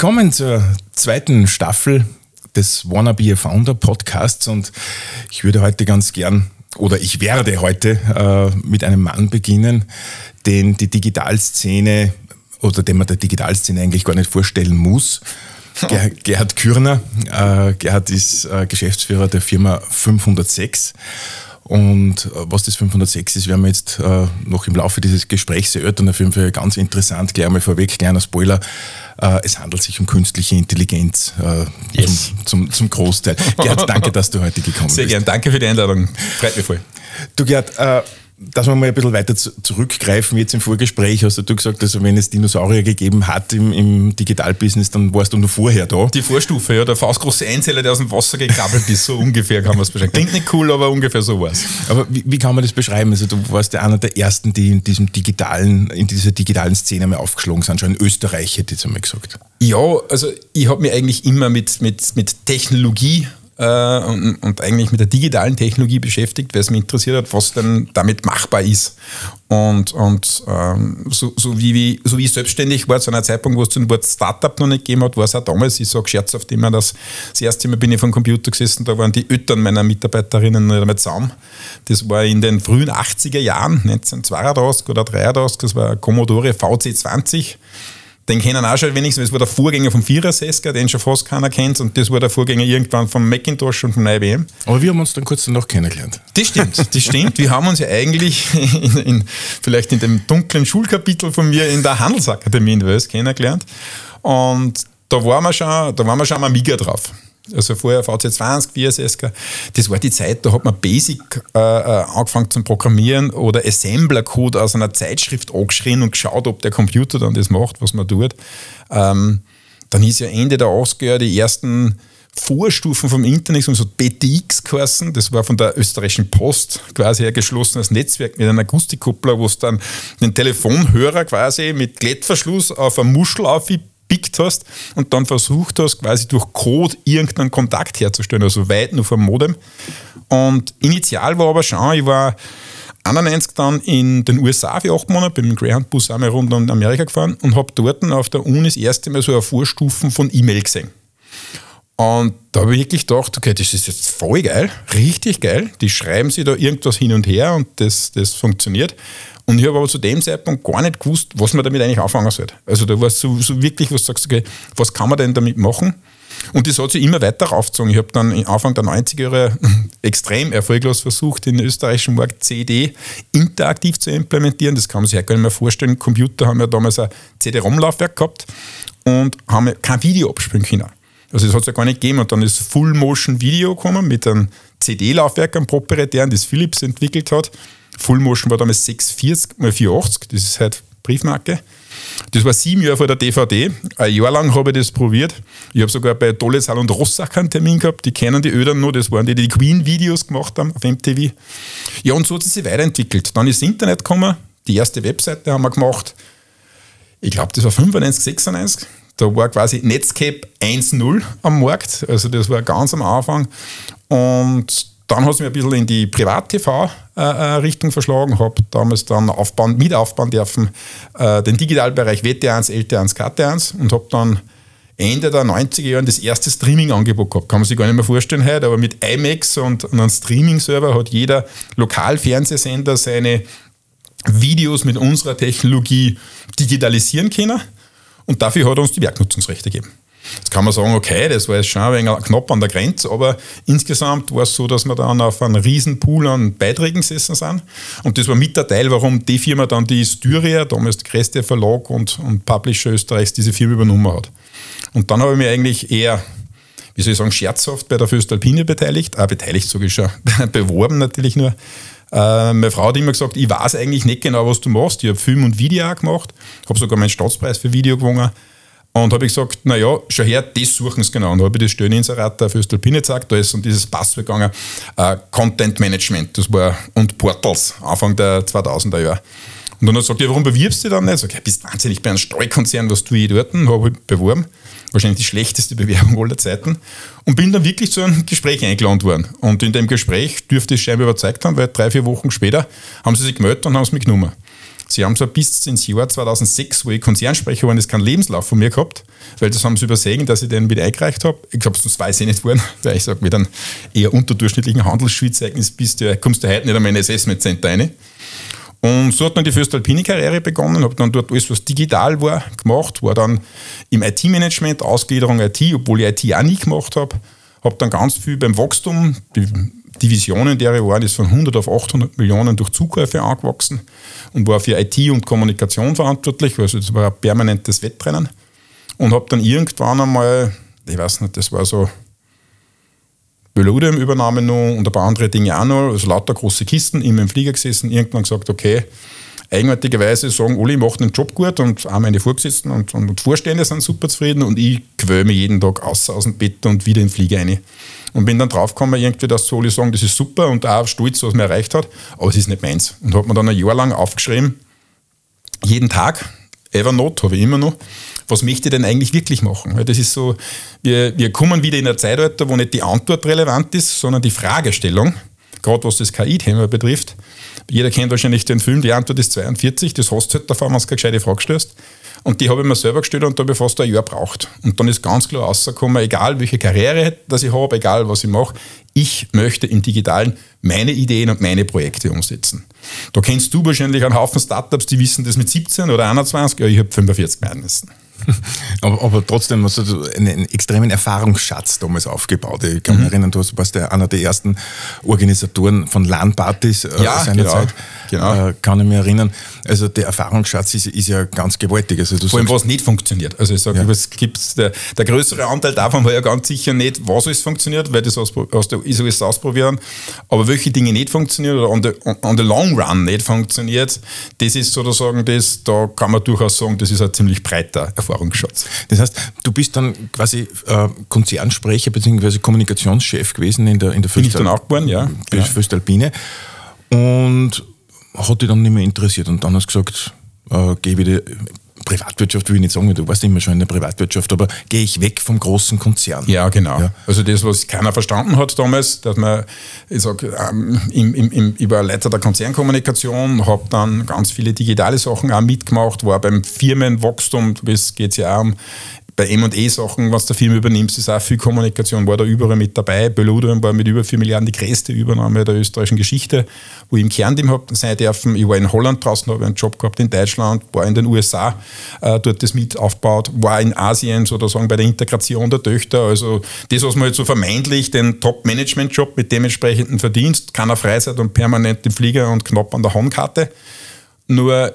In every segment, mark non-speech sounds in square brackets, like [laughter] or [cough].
Willkommen zur zweiten Staffel des Wanna Be a Founder Podcasts und ich würde heute ganz gern oder ich werde heute äh, mit einem Mann beginnen, den die Digitalszene oder den man der Digitalszene eigentlich gar nicht vorstellen muss. [laughs] Ger Gerhard Kürner. Äh, Gerhard ist äh, Geschäftsführer der Firma 506 und äh, was das 506 ist, werden wir jetzt äh, noch im Laufe dieses Gesprächs erörtern. Auf jeden Fall ganz interessant, gleich einmal vorweg, kleiner Spoiler. Äh, es handelt sich um künstliche Intelligenz äh, yes. zum, zum, zum, Großteil. Gerhard, danke, dass du heute gekommen Sehr bist. Sehr gern, danke für die Einladung. Freut mich voll. Du Gerhard, äh, dass wir mal ein bisschen weiter zurückgreifen, jetzt im Vorgespräch hast du gesagt, also wenn es Dinosaurier gegeben hat im, im Digitalbusiness, dann warst du nur vorher da. Die Vorstufe, ja, der faustgroße Einzeller, der aus dem Wasser gekrabbelt ist, so [laughs] ungefähr kann man es beschreiben. Klingt nicht cool, aber ungefähr so war es. Aber wie, wie, kann man das beschreiben? Also du warst ja einer der ersten, die in diesem digitalen, in dieser digitalen Szene mal aufgeschlagen sind, schon in Österreich, hätte ich jetzt einmal gesagt. Ja, also ich habe mich eigentlich immer mit, mit, mit Technologie äh, und, und, eigentlich mit der digitalen Technologie beschäftigt, weil es mich interessiert hat, was denn damit machbar ist. Und, und ähm, so, so, wie, wie, so wie ich selbstständig war, zu einer Zeitpunkt, wo es den Wort Startup noch nicht gegeben hat, war es auch damals, ich sage scherzhaft immer, dass das erste Mal bin ich vom Computer gesessen, da waren die Eltern meiner Mitarbeiterinnen nicht einmal zusammen. Das war in den frühen 80er Jahren, 1932 oder 1933, das war Commodore VC20 den kennen auch schon wenigstens, das war der Vorgänger vom Vierer-Sesker, den schon fast keiner kennt, und das war der Vorgänger irgendwann vom Macintosh und vom IBM. Aber wir haben uns dann kurz danach kennengelernt. Das stimmt, das stimmt. Wir haben uns ja eigentlich in, in, vielleicht in dem dunklen Schulkapitel von mir in der Handelsakademie in Wels kennengelernt. Und da waren wir schon, da waren wir schon am Amiga drauf also vorher VC20, VSSK, das war die Zeit, da hat man Basic äh, äh, angefangen zu programmieren oder Assembler-Code aus einer Zeitschrift angeschrien und geschaut, ob der Computer dann das macht, was man tut. Ähm, dann ist ja Ende der 80er Jahre die ersten Vorstufen vom Internet, so BTX geheißen, das war von der österreichischen Post quasi ein geschlossenes Netzwerk mit einem Akustikkuppler, wo es dann den Telefonhörer quasi mit Klettverschluss auf eine Muschel aufgepickt gespickt hast und dann versucht hast, quasi durch Code irgendeinen Kontakt herzustellen, also weit nur vom Modem. Und initial war aber schon, ich war 91 dann in den USA für acht Monate, bin mit dem Greyhound-Bus einmal rund um Amerika gefahren und habe dort auf der Uni das erste Mal so eine Vorstufen von E-Mail gesehen. Und da habe ich wirklich gedacht, okay, das ist jetzt voll geil, richtig geil. Die schreiben sich da irgendwas hin und her und das, das funktioniert. Und ich habe aber zu dem Zeitpunkt gar nicht gewusst, was man damit eigentlich anfangen soll. Also da war es so, so, wirklich, was du sagst, okay, was kann man denn damit machen? Und das hat sich immer weiter raufgezogen. Ich habe dann Anfang der 90er Jahre [laughs] extrem erfolglos versucht, den österreichischen Markt CD interaktiv zu implementieren. Das kann man sich ja gar nicht mehr vorstellen. Computer haben ja damals ein CD-ROM-Laufwerk gehabt und haben kein Video abspielen können. Also das hat es ja gar nicht gegeben. Und dann ist Full-Motion-Video gekommen mit einem CD-Laufwerk, einem proprietären, das Philips entwickelt hat. Full Motion war damals 640 x 480, das ist halt Briefmarke. Das war sieben Jahre vor der DVD. Ein Jahr lang habe ich das probiert. Ich habe sogar bei Dollesal und Rossach einen Termin gehabt. Die kennen die Ödern noch. Das waren die, die die Queen-Videos gemacht haben auf MTV. Ja, und so hat es sich weiterentwickelt. Dann ist das Internet gekommen. Die erste Webseite haben wir gemacht. Ich glaube, das war 95, 96. Da war quasi Netscape 1.0 am Markt. Also das war ganz am Anfang. Und dann hat es mir ein bisschen in die Privat-TV-Richtung verschlagen, habe damals dann aufbauen, mit aufbauen dürfen äh, den Digitalbereich WT1, LT1, KT1 und habe dann Ende der 90er Jahre das erste Streaming-Angebot gehabt. Kann man sich gar nicht mehr vorstellen heute, aber mit IMAX und, und einem Streaming-Server hat jeder Lokalfernsehsender seine Videos mit unserer Technologie digitalisieren können und dafür hat er uns die Werknutzungsrechte gegeben. Jetzt kann man sagen, okay, das war jetzt schon ein wenig knapp an der Grenze, aber insgesamt war es so, dass wir dann auf einem riesen Pool an Beiträgen gesessen sind. Und das war mit der Teil, warum die Firma dann die Styria, damals der größte Verlag und, und Publisher Österreichs, diese Firma übernommen hat. Und dann habe ich mich eigentlich eher wie soll ich sagen, scherzhaft bei der Föstalpine beteiligt, äh, beteiligt sogar schon, [laughs] beworben natürlich nur. Äh, meine Frau hat immer gesagt, ich weiß eigentlich nicht genau, was du machst. Ich habe Film und Video auch gemacht, habe sogar meinen Staatspreis für Video gewonnen. Und habe ich gesagt, naja, schau her, das suchen sie genau. Und habe ich das Stelleninserat der Föstalpine gezeigt, da ist um dieses Passwort gegangen, äh, Content Management, das war, und Portals, Anfang der 2000er Jahre. Und dann hat er gesagt, ja, warum bewirbst du dich dann nicht? Sag, ja, bist wahnsinnig bei einem Streukonzern, was tue ich dort? Habe ich beworben. Wahrscheinlich die schlechteste Bewerbung aller Zeiten. Und bin dann wirklich zu einem Gespräch eingeladen worden. Und in dem Gespräch dürfte ich scheinbar überzeugt haben, weil drei, vier Wochen später haben sie sich gemeldet und haben es mich genommen. Sie haben so bis ins Jahr 2006, wo ich Konzernsprecher war, ist keinen Lebenslauf von mir gehabt, weil das haben sie übersehen, dass ich den wieder eingereicht habe. Ich glaube, das weiß ich nicht worden, [laughs] weil ich sage, mit einem eher unterdurchschnittlichen Handelsschulzeugnis bist du, kommst du heute nicht einmal in ein Assessment Center rein. Und so hat dann die Föstalpine-Karriere begonnen, habe dann dort alles, was digital war, gemacht, war dann im IT-Management, Ausgliederung IT, obwohl ich IT auch nie gemacht habe. Habe dann ganz viel beim Wachstum, die Divisionen, der ich war, ist von 100 auf 800 Millionen durch Zukäufe angewachsen und war für IT und Kommunikation verantwortlich, also das war ein permanentes Wettrennen. Und habe dann irgendwann einmal, ich weiß nicht, das war so Beludem übernahmen noch und ein paar andere Dinge auch noch, also lauter große Kisten, immer im Flieger gesessen, irgendwann gesagt, okay, eigenartigerweise sagen alle, ich mache den Job gut und auch meine Vorgesetzten und, und, und Vorstände sind super zufrieden und ich quäle mich jeden Tag aus, aus dem Bett und wieder in den Flieger rein. Und bin dann draufgekommen, irgendwie, dass alle sagen, das ist super und auch stolz, was man erreicht hat, aber es ist nicht meins. Und habe mir dann ein Jahr lang aufgeschrieben, jeden Tag, Evernote habe ich immer noch, was möchte ich denn eigentlich wirklich machen? Weil das ist so, wir, wir kommen wieder in ein Zeitalter, wo nicht die Antwort relevant ist, sondern die Fragestellung, gerade was das KI-Thema betrifft. Jeder kennt wahrscheinlich den Film, die Antwort ist 42, das hast du halt davon, wenn du keine gescheite Frage stellst. Und die habe ich mir selber gestellt und da habe ich fast ein Jahr braucht. Und dann ist ganz klar rausgekommen, egal welche Karriere das ich habe, egal was ich mache, ich möchte im Digitalen meine Ideen und meine Projekte umsetzen. Da kennst du wahrscheinlich einen Haufen Startups, die wissen das mit 17 oder 21, ja, ich habe 45 werden müssen. [laughs] aber, aber, trotzdem hast du einen, einen, extremen Erfahrungsschatz damals aufgebaut. Ich kann mhm. mich erinnern, du warst ja einer der ersten Organisatoren von LAN-Partys äh, ja, seiner genau, Zeit. Genau. Äh, kann ich mich erinnern. Also der Erfahrungsschatz ist, ist ja ganz gewaltig. Also Vor allem, was nicht funktioniert. Also ich sage, ja. es gibt der, der, größere Anteil davon war ja ganz sicher nicht, was alles funktioniert, weil das aus, aus der ISO ist ausprobieren. Aber welche Dinge nicht funktionieren oder on the, on, the long run nicht funktioniert, das ist sozusagen das, da kann man durchaus sagen, das ist ein ziemlich breiter Erfahrungsschatz. Erfahrungsschatz. Das heißt, du bist dann quasi äh, Konzernsprecher bzw. Kommunikationschef gewesen in der, in der Bin ich dann auch geworden, ja. Genau. Föstalpine. Und hat dich dann nicht mehr interessiert. Und dann hast du gesagt, äh, geh wieder Privatwirtschaft will ich nicht sagen, du warst immer schon in der Privatwirtschaft, aber gehe ich weg vom großen Konzern. Ja, genau. Ja. Also das, was keiner verstanden hat damals, dass man, ich sag, ähm, im, im, im, ich war Leiter der Konzernkommunikation, habe dann ganz viele digitale Sachen auch mitgemacht, war beim Firmenwachstum, das geht ja auch um bei M&E-Sachen, was der Firma übernimmt, ist auch viel Kommunikation, war da überall mit dabei. Beludem war mit über 4 Milliarden die größte Übernahme der österreichischen Geschichte, wo ich im Kernteam habe sein dürfen. Ich war in Holland draußen, habe einen Job gehabt in Deutschland, war in den USA, äh, dort das mit aufgebaut, war in Asien sozusagen bei der Integration der Töchter. Also das, was man jetzt so vermeintlich den Top-Management-Job mit dementsprechenden Verdienst, keiner Freizeit und permanent im Flieger und knapp an der Handkarte. Nur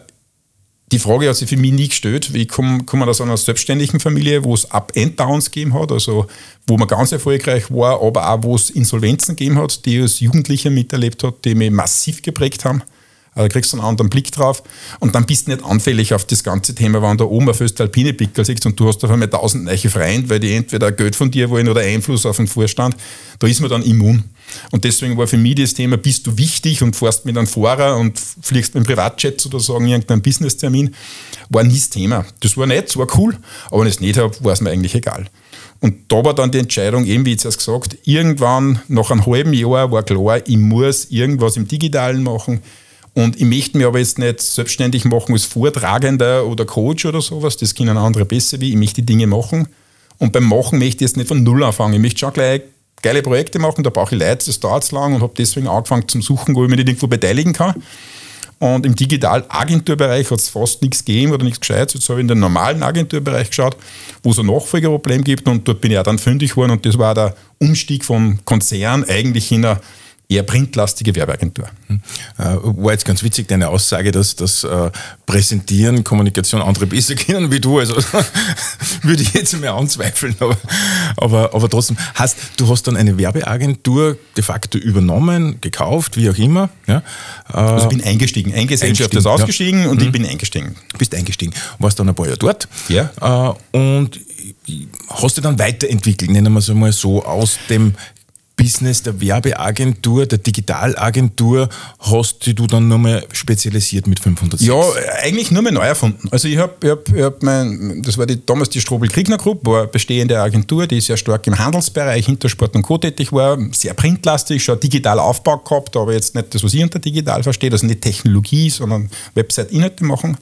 die Frage hat sich für mich nie gestellt, wie komme komm aus einer selbstständigen Familie, wo es Up-and-Downs gegeben hat, also wo man ganz erfolgreich war, aber auch wo es Insolvenzen gegeben hat, die ich als Jugendlicher miterlebt hat, die mich massiv geprägt haben. Also da kriegst du einen anderen Blick drauf und dann bist du nicht anfällig auf das ganze Thema, wenn da oben auf Alpine Pickel sitzt und du hast auf einmal tausend neue Freunde, weil die entweder Geld von dir wollen oder Einfluss auf den Vorstand, da ist man dann immun. Und deswegen war für mich das Thema, bist du wichtig und fährst mit einem Fahrer und fliegst mit dem Privatjet sozusagen irgendeinen Business-Termin, war nie das Thema. Das war nett, das war cool, aber wenn ich es nicht habe, war es mir eigentlich egal. Und da war dann die Entscheidung, eben wie ich es gesagt, irgendwann nach einem halben Jahr war klar, ich muss irgendwas im Digitalen machen und ich möchte mich aber jetzt nicht selbstständig machen als Vortragender oder Coach oder sowas, das können andere besser wie, ich möchte die Dinge machen. Und beim Machen möchte ich jetzt nicht von Null anfangen. Ich möchte schon gleich geile Projekte machen, da brauche ich Leute, das dauert lang und habe deswegen angefangen zu suchen, wo ich mich nicht irgendwo beteiligen kann. Und im Digitalagenturbereich hat es fast nichts gegeben oder nichts Gescheites. Jetzt habe ich in den normalen Agenturbereich geschaut, wo es ein Nachfolgerproblem gibt und dort bin ich auch dann fündig geworden und das war der Umstieg vom Konzern eigentlich in eine eher printlastige Werbeagentur. Hm. Äh, war jetzt ganz witzig deine Aussage, dass das äh, Präsentieren, Kommunikation andere besser kennen wie du. Also [laughs] würde ich jetzt mehr anzweifeln. Aber, aber, aber trotzdem, hast, du hast dann eine Werbeagentur de facto übernommen, gekauft, wie auch immer. Ja? Äh, also bin eingestiegen. Ein Gesellschaft ist ausgestiegen ja. und mhm. ich bin eingestiegen. Bist eingestiegen. Warst dann ein paar Jahre dort. Ja. Äh, und hast du dann weiterentwickelt, nennen wir es einmal so, aus dem Business der Werbeagentur, der Digitalagentur hast du dann nochmal spezialisiert mit 506? Ja, eigentlich nur mehr neu erfunden. Also ich habe, ich hab, ich hab mein, das war die, damals die Strobel-Kriegner Group, war eine bestehende Agentur, die sehr stark im Handelsbereich, Hintersport und Co. tätig war, sehr printlastig, schon digital Aufbau gehabt, aber jetzt nicht das, was ich unter digital verstehe, also nicht Technologie, sondern Website-Inhalte machen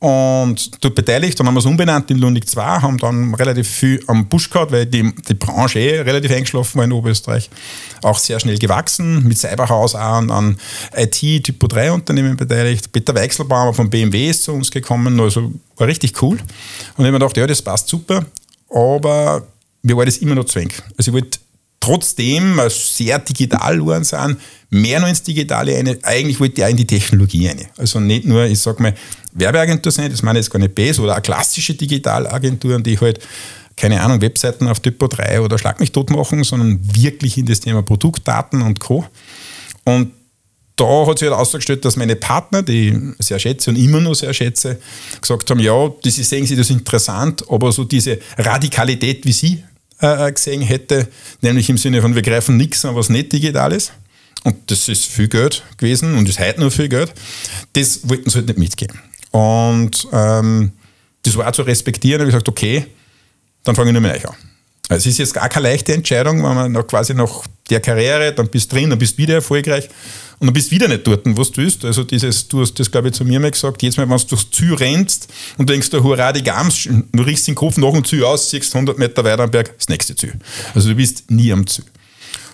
und dort beteiligt. Dann haben wir es umbenannt in Lundig 2, haben dann relativ viel am Busch gehabt, weil die, die Branche eh relativ eingeschlafen war in Oberösterreich. Auch sehr schnell gewachsen, mit Cyberhaus auch an, an IT-Typo 3 Unternehmen beteiligt. Peter Weichselbaumer von BMW ist zu uns gekommen, also war richtig cool. Und ich habe mir gedacht, ja, das passt super, aber mir war das immer noch zwäng. Also ich wollte trotzdem sehr digital geworden sind, mehr noch ins Digitale rein. Eigentlich wollte ich auch in die Technologie rein. Also nicht nur, ich sage mal, Werbeagentur sein, das meine ich jetzt gar nicht besser, oder auch klassische Digitalagenturen, die halt, keine Ahnung, Webseiten auf Typo 3 oder Schlag mich tot machen, sondern wirklich in das Thema Produktdaten und Co. Und da hat sich halt ausgestellt, dass meine Partner, die ich sehr schätze und immer noch sehr schätze, gesagt haben, ja, das sehen sie das interessant, aber so diese Radikalität, wie sie äh, äh, gesehen hätte, nämlich im Sinne von, wir greifen nichts an, was nicht digital ist, und das ist viel Geld gewesen und ist heute noch viel Geld, das wollten sie halt nicht mitgeben. Und ähm, das war auch zu respektieren. Habe ich gesagt, okay, dann fange ich nur mit euch an. Also es ist jetzt gar keine leichte Entscheidung, wenn man noch quasi nach der Karriere, dann bist du drin, dann bist du wieder erfolgreich und dann bist du wieder nicht dort, wo du bist. Also dieses, du hast das, glaube ich, zu mir mal gesagt, jetzt Mal, wenn du durchs Ziel rennst und denkst, du, hurra, die Gams, du riechst den Kopf nach dem Ziel aus, siehst 100 Meter weiter am Berg, das nächste Ziel. Also du bist nie am Ziel.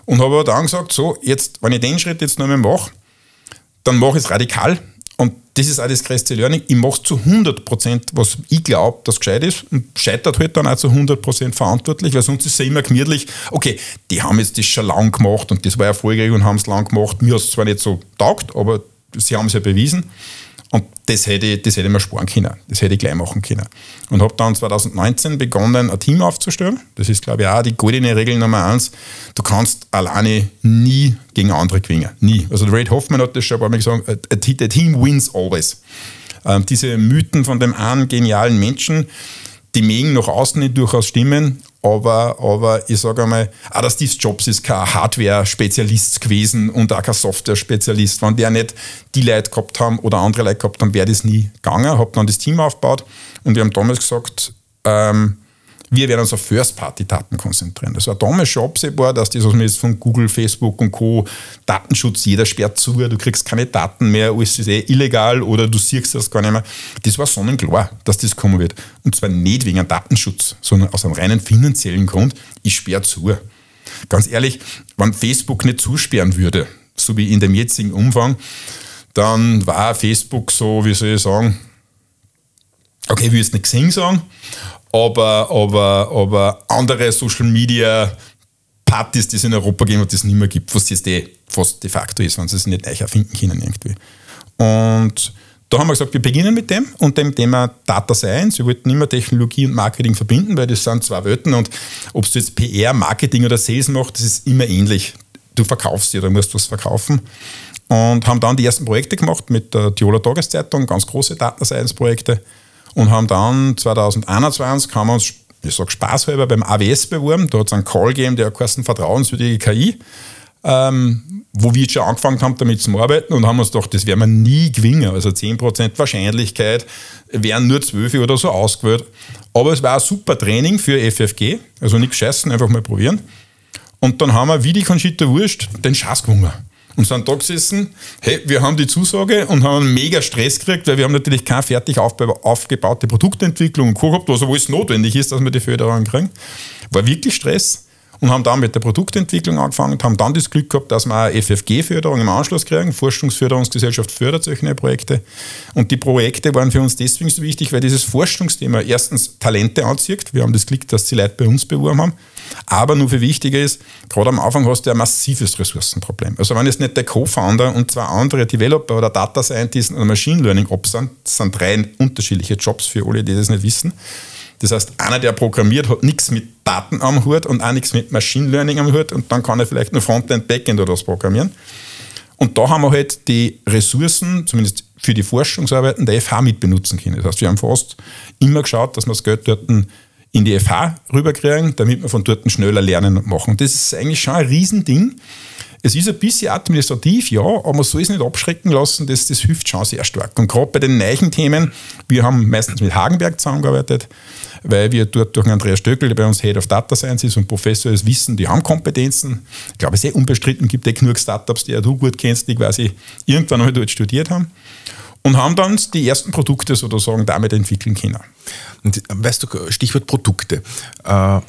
Und habe aber dann gesagt, so, jetzt, wenn ich den Schritt jetzt noch einmal mache, dann mache ich es radikal, das ist auch das größte Learning. Ich mache zu 100%, was ich glaube, das gescheit ist und scheitert halt dann auch zu 100% verantwortlich, weil sonst ist es ja immer gemütlich, okay, die haben jetzt das schon lang gemacht und das war erfolgreich und haben es lang gemacht. Mir hat es zwar nicht so taugt, aber sie haben es ja bewiesen. Und das hätte, ich, das hätte ich mir sparen können. Das hätte ich gleich machen können. Und habe dann 2019 begonnen, ein Team aufzustellen. Das ist, glaube ich, auch die goldene Regel Nummer eins. Du kannst alleine nie gegen andere gewinnen. Nie. Also Ray Hoffman hat das schon ein paar Mal gesagt, a, team wins always. Ähm, diese Mythen von dem einen genialen Menschen, die mögen nach außen nicht durchaus stimmen, aber, aber ich sage einmal, auch der Steve Jobs ist kein Hardware-Spezialist gewesen und auch kein Software-Spezialist. Wenn der nicht die Leute gehabt haben oder andere Leute gehabt haben, wäre das nie gegangen. Habe dann das Team aufgebaut und wir haben damals gesagt, ähm, wir werden uns auf First-Party-Daten konzentrieren. Das war damals schon absehbar, dass das, was man jetzt von Google, Facebook und Co. Datenschutz, jeder sperrt zu, du kriegst keine Daten mehr, alles ist eh illegal oder du siehst das gar nicht mehr. Das war sonnenklar, dass das kommen wird. Und zwar nicht wegen einem Datenschutz, sondern aus einem reinen finanziellen Grund. Ich sperre zu. Ganz ehrlich, wenn Facebook nicht zusperren würde, so wie in dem jetzigen Umfang, dann war Facebook so, wie soll ich sagen, okay, ich will jetzt nicht gesehen sagen, aber, aber, aber andere Social Media Partys, die es in Europa geben und die es nicht mehr gibt, was jetzt eh fast de facto ist, wenn sie es nicht neu erfinden können irgendwie. Und da haben wir gesagt, wir beginnen mit dem und dem Thema Data Science. Wir wollten immer Technologie und Marketing verbinden, weil das sind zwei Welten und ob du jetzt PR, Marketing oder Sales machst, das ist immer ähnlich. Du verkaufst dir, du musst was verkaufen. Und haben dann die ersten Projekte gemacht mit der Tiroler Tageszeitung, ganz große Data Science Projekte und haben dann 2021 haben wir uns, ich sage spaßhalber, beim AWS beworben. Da hat es einen Call gegeben, der heißt vertrauenswürdige KI, ähm, wo wir jetzt schon angefangen haben, damit zu arbeiten und haben uns gedacht, das werden wir nie gewinnen. Also 10% Wahrscheinlichkeit wären nur 12 oder so ausgewählt. Aber es war ein super Training für FFG, also nichts scheißen, einfach mal probieren. Und dann haben wir, wie die Conchita Wurst, den Schatz gewonnen und sind da gesessen, hey, wir haben die Zusage und haben einen mega Stress gekriegt, weil wir haben natürlich keine fertig aufgebaute Produktentwicklung gehabt, was alles notwendig ist, dass wir die Förderung kriegen. War wirklich Stress und haben dann mit der Produktentwicklung angefangen und haben dann das Glück gehabt, dass wir eine FFG-Förderung im Anschluss kriegen. Forschungsförderungsgesellschaft fördert solche Projekte. Und die Projekte waren für uns deswegen so wichtig, weil dieses Forschungsthema erstens Talente anzieht. Wir haben das Glück, dass die Leute bei uns beworben haben. Aber nur viel wichtiger ist, gerade am Anfang hast du ein massives Ressourcenproblem. Also wenn jetzt nicht der Co-Founder und zwei andere Developer oder Data Scientists oder Machine Learning Ops sind, das sind drei unterschiedliche Jobs für alle, die das nicht wissen, das heißt, einer, der programmiert, hat nichts mit Daten am Hut und auch nichts mit Machine Learning am Hut und dann kann er vielleicht nur Frontend, Backend oder was programmieren. Und da haben wir halt die Ressourcen, zumindest für die Forschungsarbeiten der FH mit benutzen können. Das heißt, wir haben fast immer geschaut, dass wir das Geld dort in die FH rüberkriegen, damit wir von dort schneller lernen und machen. Das ist eigentlich schon ein Riesending. Es ist ein bisschen administrativ, ja, aber man soll es nicht abschrecken lassen, das, das hilft schon sehr stark. Und gerade bei den neuen Themen, wir haben meistens mit Hagenberg zusammengearbeitet, weil wir dort durch Andreas Stöckel, der bei uns Head of Data Science ist und Professor ist, wissen, die haben Kompetenzen. Ich glaube, es ist eh unbestritten, gibt eh genug Startups, die ja du gut kennst, die quasi irgendwann einmal dort studiert haben und haben dann die ersten Produkte sozusagen damit entwickeln können. Und weißt du, Stichwort Produkte. Äh,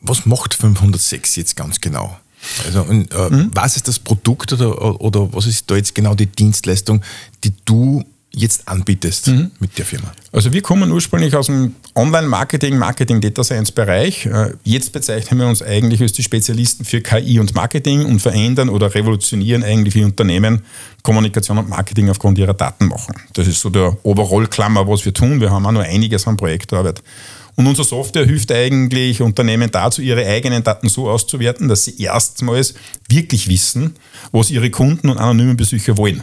was macht 506 jetzt ganz genau? Also, und, äh, mhm. was ist das Produkt oder, oder was ist da jetzt genau die Dienstleistung, die du jetzt anbietest mhm. mit der Firma? Also wir kommen ursprünglich aus dem Online-Marketing, Marketing-Data Science-Bereich. Äh, jetzt bezeichnen wir uns eigentlich als die Spezialisten für KI und Marketing und verändern oder revolutionieren eigentlich wie Unternehmen Kommunikation und Marketing aufgrund ihrer Daten machen. Das ist so der Overall-Klammer, was wir tun. Wir haben auch nur einiges an Projektarbeit. Und unsere Software hilft eigentlich Unternehmen dazu, ihre eigenen Daten so auszuwerten, dass sie erstmals wirklich wissen, was ihre Kunden und anonymen Besucher wollen.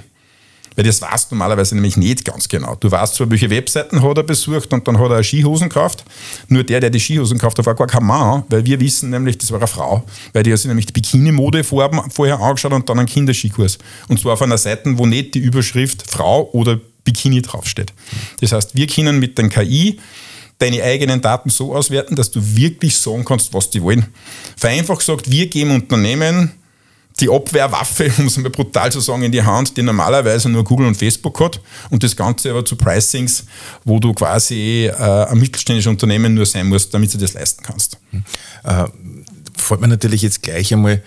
Weil das weißt du normalerweise nämlich nicht ganz genau. Du weißt zwar, welche Webseiten hat er besucht und dann hat er Skihosen gekauft. Nur der, der die Skihosen gekauft hat, war gar kein Mann, weil wir wissen nämlich, das war eine Frau. Weil die hat sich nämlich die Bikini-Mode vorher angeschaut und dann einen Kinderskikurs. Und zwar auf einer Seite, wo nicht die Überschrift Frau oder Bikini draufsteht. Das heißt, wir können mit den KI deine eigenen Daten so auswerten, dass du wirklich sagen kannst, was die wollen. Vereinfacht gesagt, wir geben Unternehmen die Abwehrwaffe, [laughs] um es mal brutal zu sagen, in die Hand, die normalerweise nur Google und Facebook hat und das Ganze aber zu Pricings, wo du quasi äh, ein mittelständisches Unternehmen nur sein musst, damit du das leisten kannst. Äh, fällt mir natürlich jetzt gleich einmal,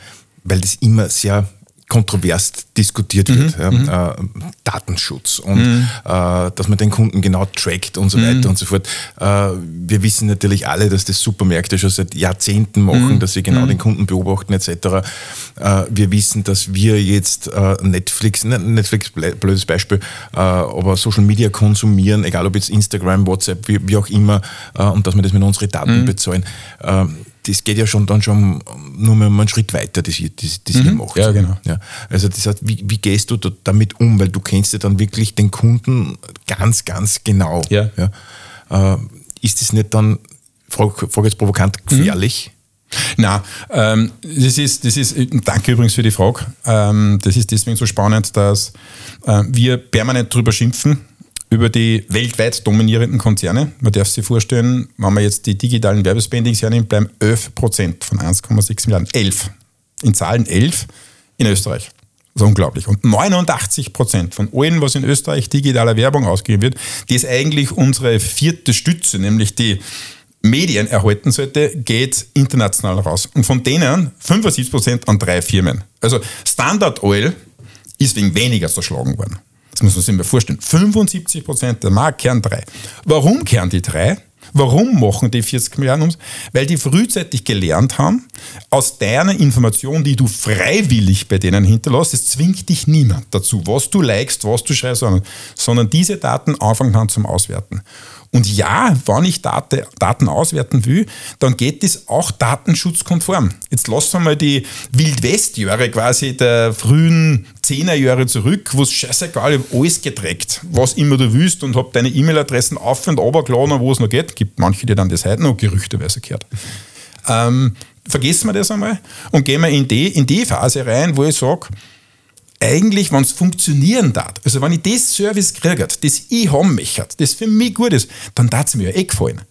weil das immer sehr kontrovers diskutiert wird. Mhm. Ja, mhm. äh, Datenschutz und mhm. äh, dass man den Kunden genau trackt und so weiter mhm. und so fort. Äh, wir wissen natürlich alle, dass das Supermärkte schon seit Jahrzehnten machen, mhm. dass sie genau mhm. den Kunden beobachten etc. Äh, wir wissen, dass wir jetzt äh, Netflix, ne, Netflix, blödes Beispiel, äh, aber Social Media konsumieren, egal ob jetzt Instagram, WhatsApp, wie, wie auch immer, und dass wir das mit unseren Daten bezahlen ähm, das geht ja schon dann schon nur mal einen Schritt weiter, das, ihr, das, das mhm. ihr macht. Ja, genau. Ja. Also das heißt, wie, wie gehst du da damit um? Weil du kennst ja dann wirklich den Kunden ganz, ganz genau. Ja. ja. Äh, ist das nicht dann, frage frag jetzt provokant, mhm. gefährlich? Mhm. Na, ähm, das ist, das ist, danke übrigens für die Frage. Ähm, das ist deswegen so spannend, dass äh, wir permanent drüber schimpfen, über die weltweit dominierenden Konzerne. Man darf sich vorstellen, wenn man jetzt die digitalen Werbespendings hernimmt, bleiben 11 Prozent von 1,6 Milliarden. 11. In Zahlen 11 in Österreich. Das ist unglaublich. Und 89 Prozent von allem, was in Österreich digitaler Werbung ausgegeben wird, die ist eigentlich unsere vierte Stütze, nämlich die Medien erhalten sollte, geht international raus. Und von denen 75 Prozent an drei Firmen. Also Standard Oil ist wegen weniger zerschlagen worden. Das muss man sich mal vorstellen. 75 Prozent der Markt kehren drei. Warum kehren die drei? Warum machen die 40 Milliarden ums? Weil die frühzeitig gelernt haben, aus deiner Information, die du freiwillig bei denen hinterlässt, es zwingt dich niemand dazu, was du likest, was du schreibst, sondern diese Daten anfangen an zum Auswerten. Und ja, wenn ich Daten auswerten will, dann geht das auch datenschutzkonform. Jetzt lassen wir mal die Wildwest-Jahre quasi der frühen 10er Jahre zurück, wo es scheißegal, ich habe alles getrackt, was immer du willst und habe deine E-Mail-Adressen auf und runtergeladen, wo es noch geht. Gibt manche, die dann das heute noch gerüchteweise gehört. Ähm, vergessen wir das einmal und gehen wir in die, in die Phase rein, wo ich sage, eigentlich, wenn es funktionieren darf, also wenn ich das Service kriege, das ich haben möchte, das für mich gut ist, dann darf es mir ja eh gefallen.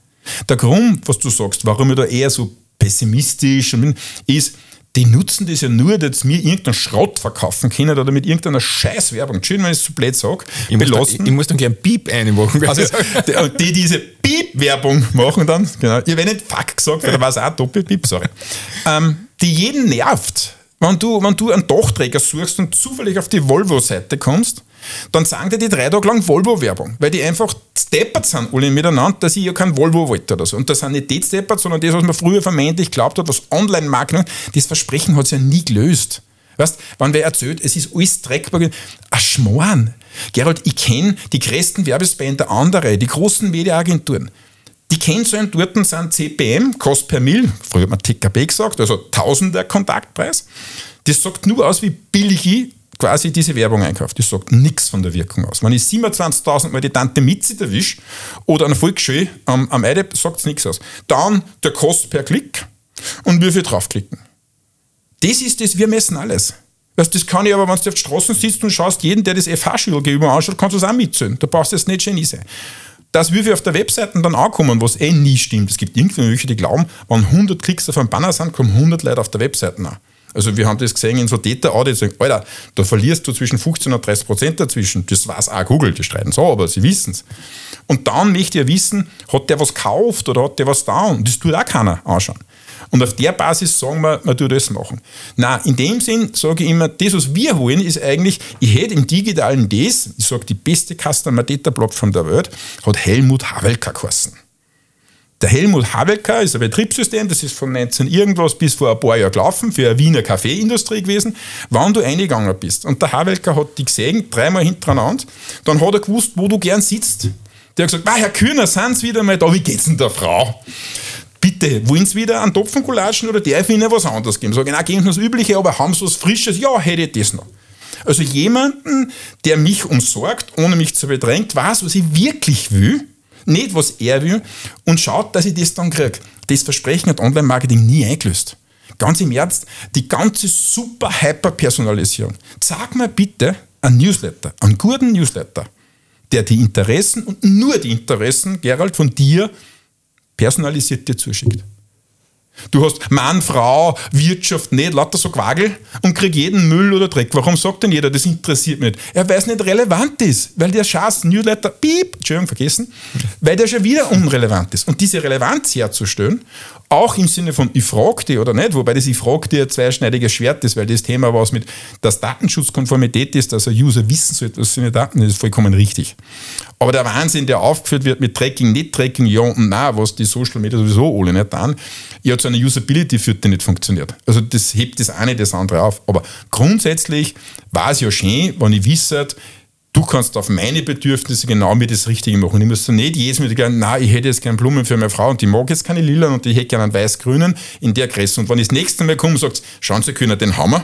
Der Grund, was du sagst, warum ich da eher so pessimistisch bin, ist, die nutzen das ja nur, dass sie mir irgendeinen Schrott verkaufen können oder mit irgendeiner Scheißwerbung. Schön, wenn ich es so blöd sage. Ich, muss ich muss dann gleich Piep einmachen. Also, die, die diese Piep-Werbung machen dann, genau. Ich habe nicht Fuck gesagt, weil da war es auch Doppel-Piep, sorry. Ähm, die jeden nervt wenn du, wenn du einen Dachträger suchst und zufällig auf die Volvo-Seite kommst, dann sagen dir die drei Tage lang Volvo-Werbung, weil die einfach steppert sind, alle miteinander, dass ich ja kein Volvo wollte oder so. Und das sind nicht die steppert, sondern das, was man früher vermeintlich glaubt hat, was Online-Marketing, das Versprechen hat es ja nie gelöst. Weißt, wenn wer erzählt, es ist alles dreckbar, ein Schmoren. Gerald, ich kenne die größten Werbespender andere, die großen Mediaagenturen. Die Kennzahlen dort sind CPM, Cost per Mill, früher hat man TKB gesagt, also Tausender Kontaktpreis. Das sagt nur aus, wie billig ich quasi diese Werbung einkauft. Das sagt nichts von der Wirkung aus. Wenn ich 27.000 Mal die Tante Mitzi erwische oder eine Volksschule am, am IDEP, sagt es nichts aus. Dann der Kost per Klick und wie viel draufklicken. Das ist das, wir messen alles. Weißt, das kann ich aber, wenn du auf der Straße sitzt und schaust, jeden, der das FH-Schüler gegenüber anschaut, kannst du es auch mitzählen. Da brauchst du jetzt nicht Genie sein. Dass wie viel auf der Webseite dann ankommen, was eh nie stimmt. Es gibt irgendwelche, die glauben, wenn 100 Klicks auf einen Banner sind, kommen 100 Leute auf der Webseite an. Also wir haben das gesehen in so Data-Audits, Alter, da verlierst du zwischen 15 und 30 Prozent dazwischen. Das weiß auch Google, die streiten so, aber sie wissen es. Und dann möchte ich wissen, hat der was gekauft oder hat der was? Und das tut auch keiner anschauen. Und auf der Basis sagen wir, man tut das machen. Na, in dem Sinn sage ich immer, das, was wir wollen, ist eigentlich, ich hätte im Digitalen das, ich sage, die beste Customer Data Plattform der Welt, hat Helmut Havelka geheißen. Der Helmut Havelka ist ein Betriebssystem, das ist von 19 irgendwas bis vor ein paar Jahren gelaufen, für eine Wiener Kaffeeindustrie gewesen, wann du eingegangen bist. Und der Havelka hat dich gesehen, dreimal hintereinander, dann hat er gewusst, wo du gern sitzt. Der hat gesagt, ah, Herr Kühner, sind Sie wieder mal da, wie geht's denn der Frau? Bitte, wollen Sie wieder einen Topfengulatschen oder darf ich Ihnen was anderes geben? Sag ich, nein, geben Sie das Übliche, aber haben Sie was Frisches? Ja, hätte ich das noch. Also jemanden, der mich umsorgt, ohne mich zu bedrängt, weiß, was ich wirklich will nicht, was er will und schaut, dass ich das dann kriege. Das Versprechen hat Online-Marketing nie eingelöst. Ganz im Ernst, die ganze super Hyper-Personalisierung. Sag mir bitte einen Newsletter, einen guten Newsletter, der die Interessen und nur die Interessen, Gerald, von dir personalisiert dir zuschickt. Du hast Mann, Frau, Wirtschaft, nicht, lauter so Quagel und krieg jeden Müll oder Dreck. Warum sagt denn jeder, das interessiert mich nicht? Er weiß nicht relevant ist, weil der Schatz Newsletter, piep, Entschuldigung, vergessen, weil der schon wieder unrelevant ist. Und diese Relevanz herzustellen, auch im Sinne von ich frage dich oder nicht, wobei das ich frage dir ein zweischneidiges Schwert ist, weil das Thema was mit, dass Datenschutzkonformität ist, dass ein User wissen soll, was seine Daten ist vollkommen richtig. Aber der Wahnsinn, der aufgeführt wird mit Tracking, nicht Tracking, ja und nein, was die Social Media sowieso alle nicht tun, ja zu einer Usability führt, die nicht funktioniert. Also das hebt das eine das andere auf. Aber grundsätzlich war es ja schön, wenn ich wisse, du kannst auf meine Bedürfnisse genau mir das Richtige machen. Ich muss so nicht jedes Mal sagen, nein, ich hätte jetzt gerne Blumen für meine Frau und die mag jetzt keine lila und ich hätte gerne einen weiß-grünen in der Größe. Und wenn ich das nächste Mal komme sage, schauen Sie, können den Hammer,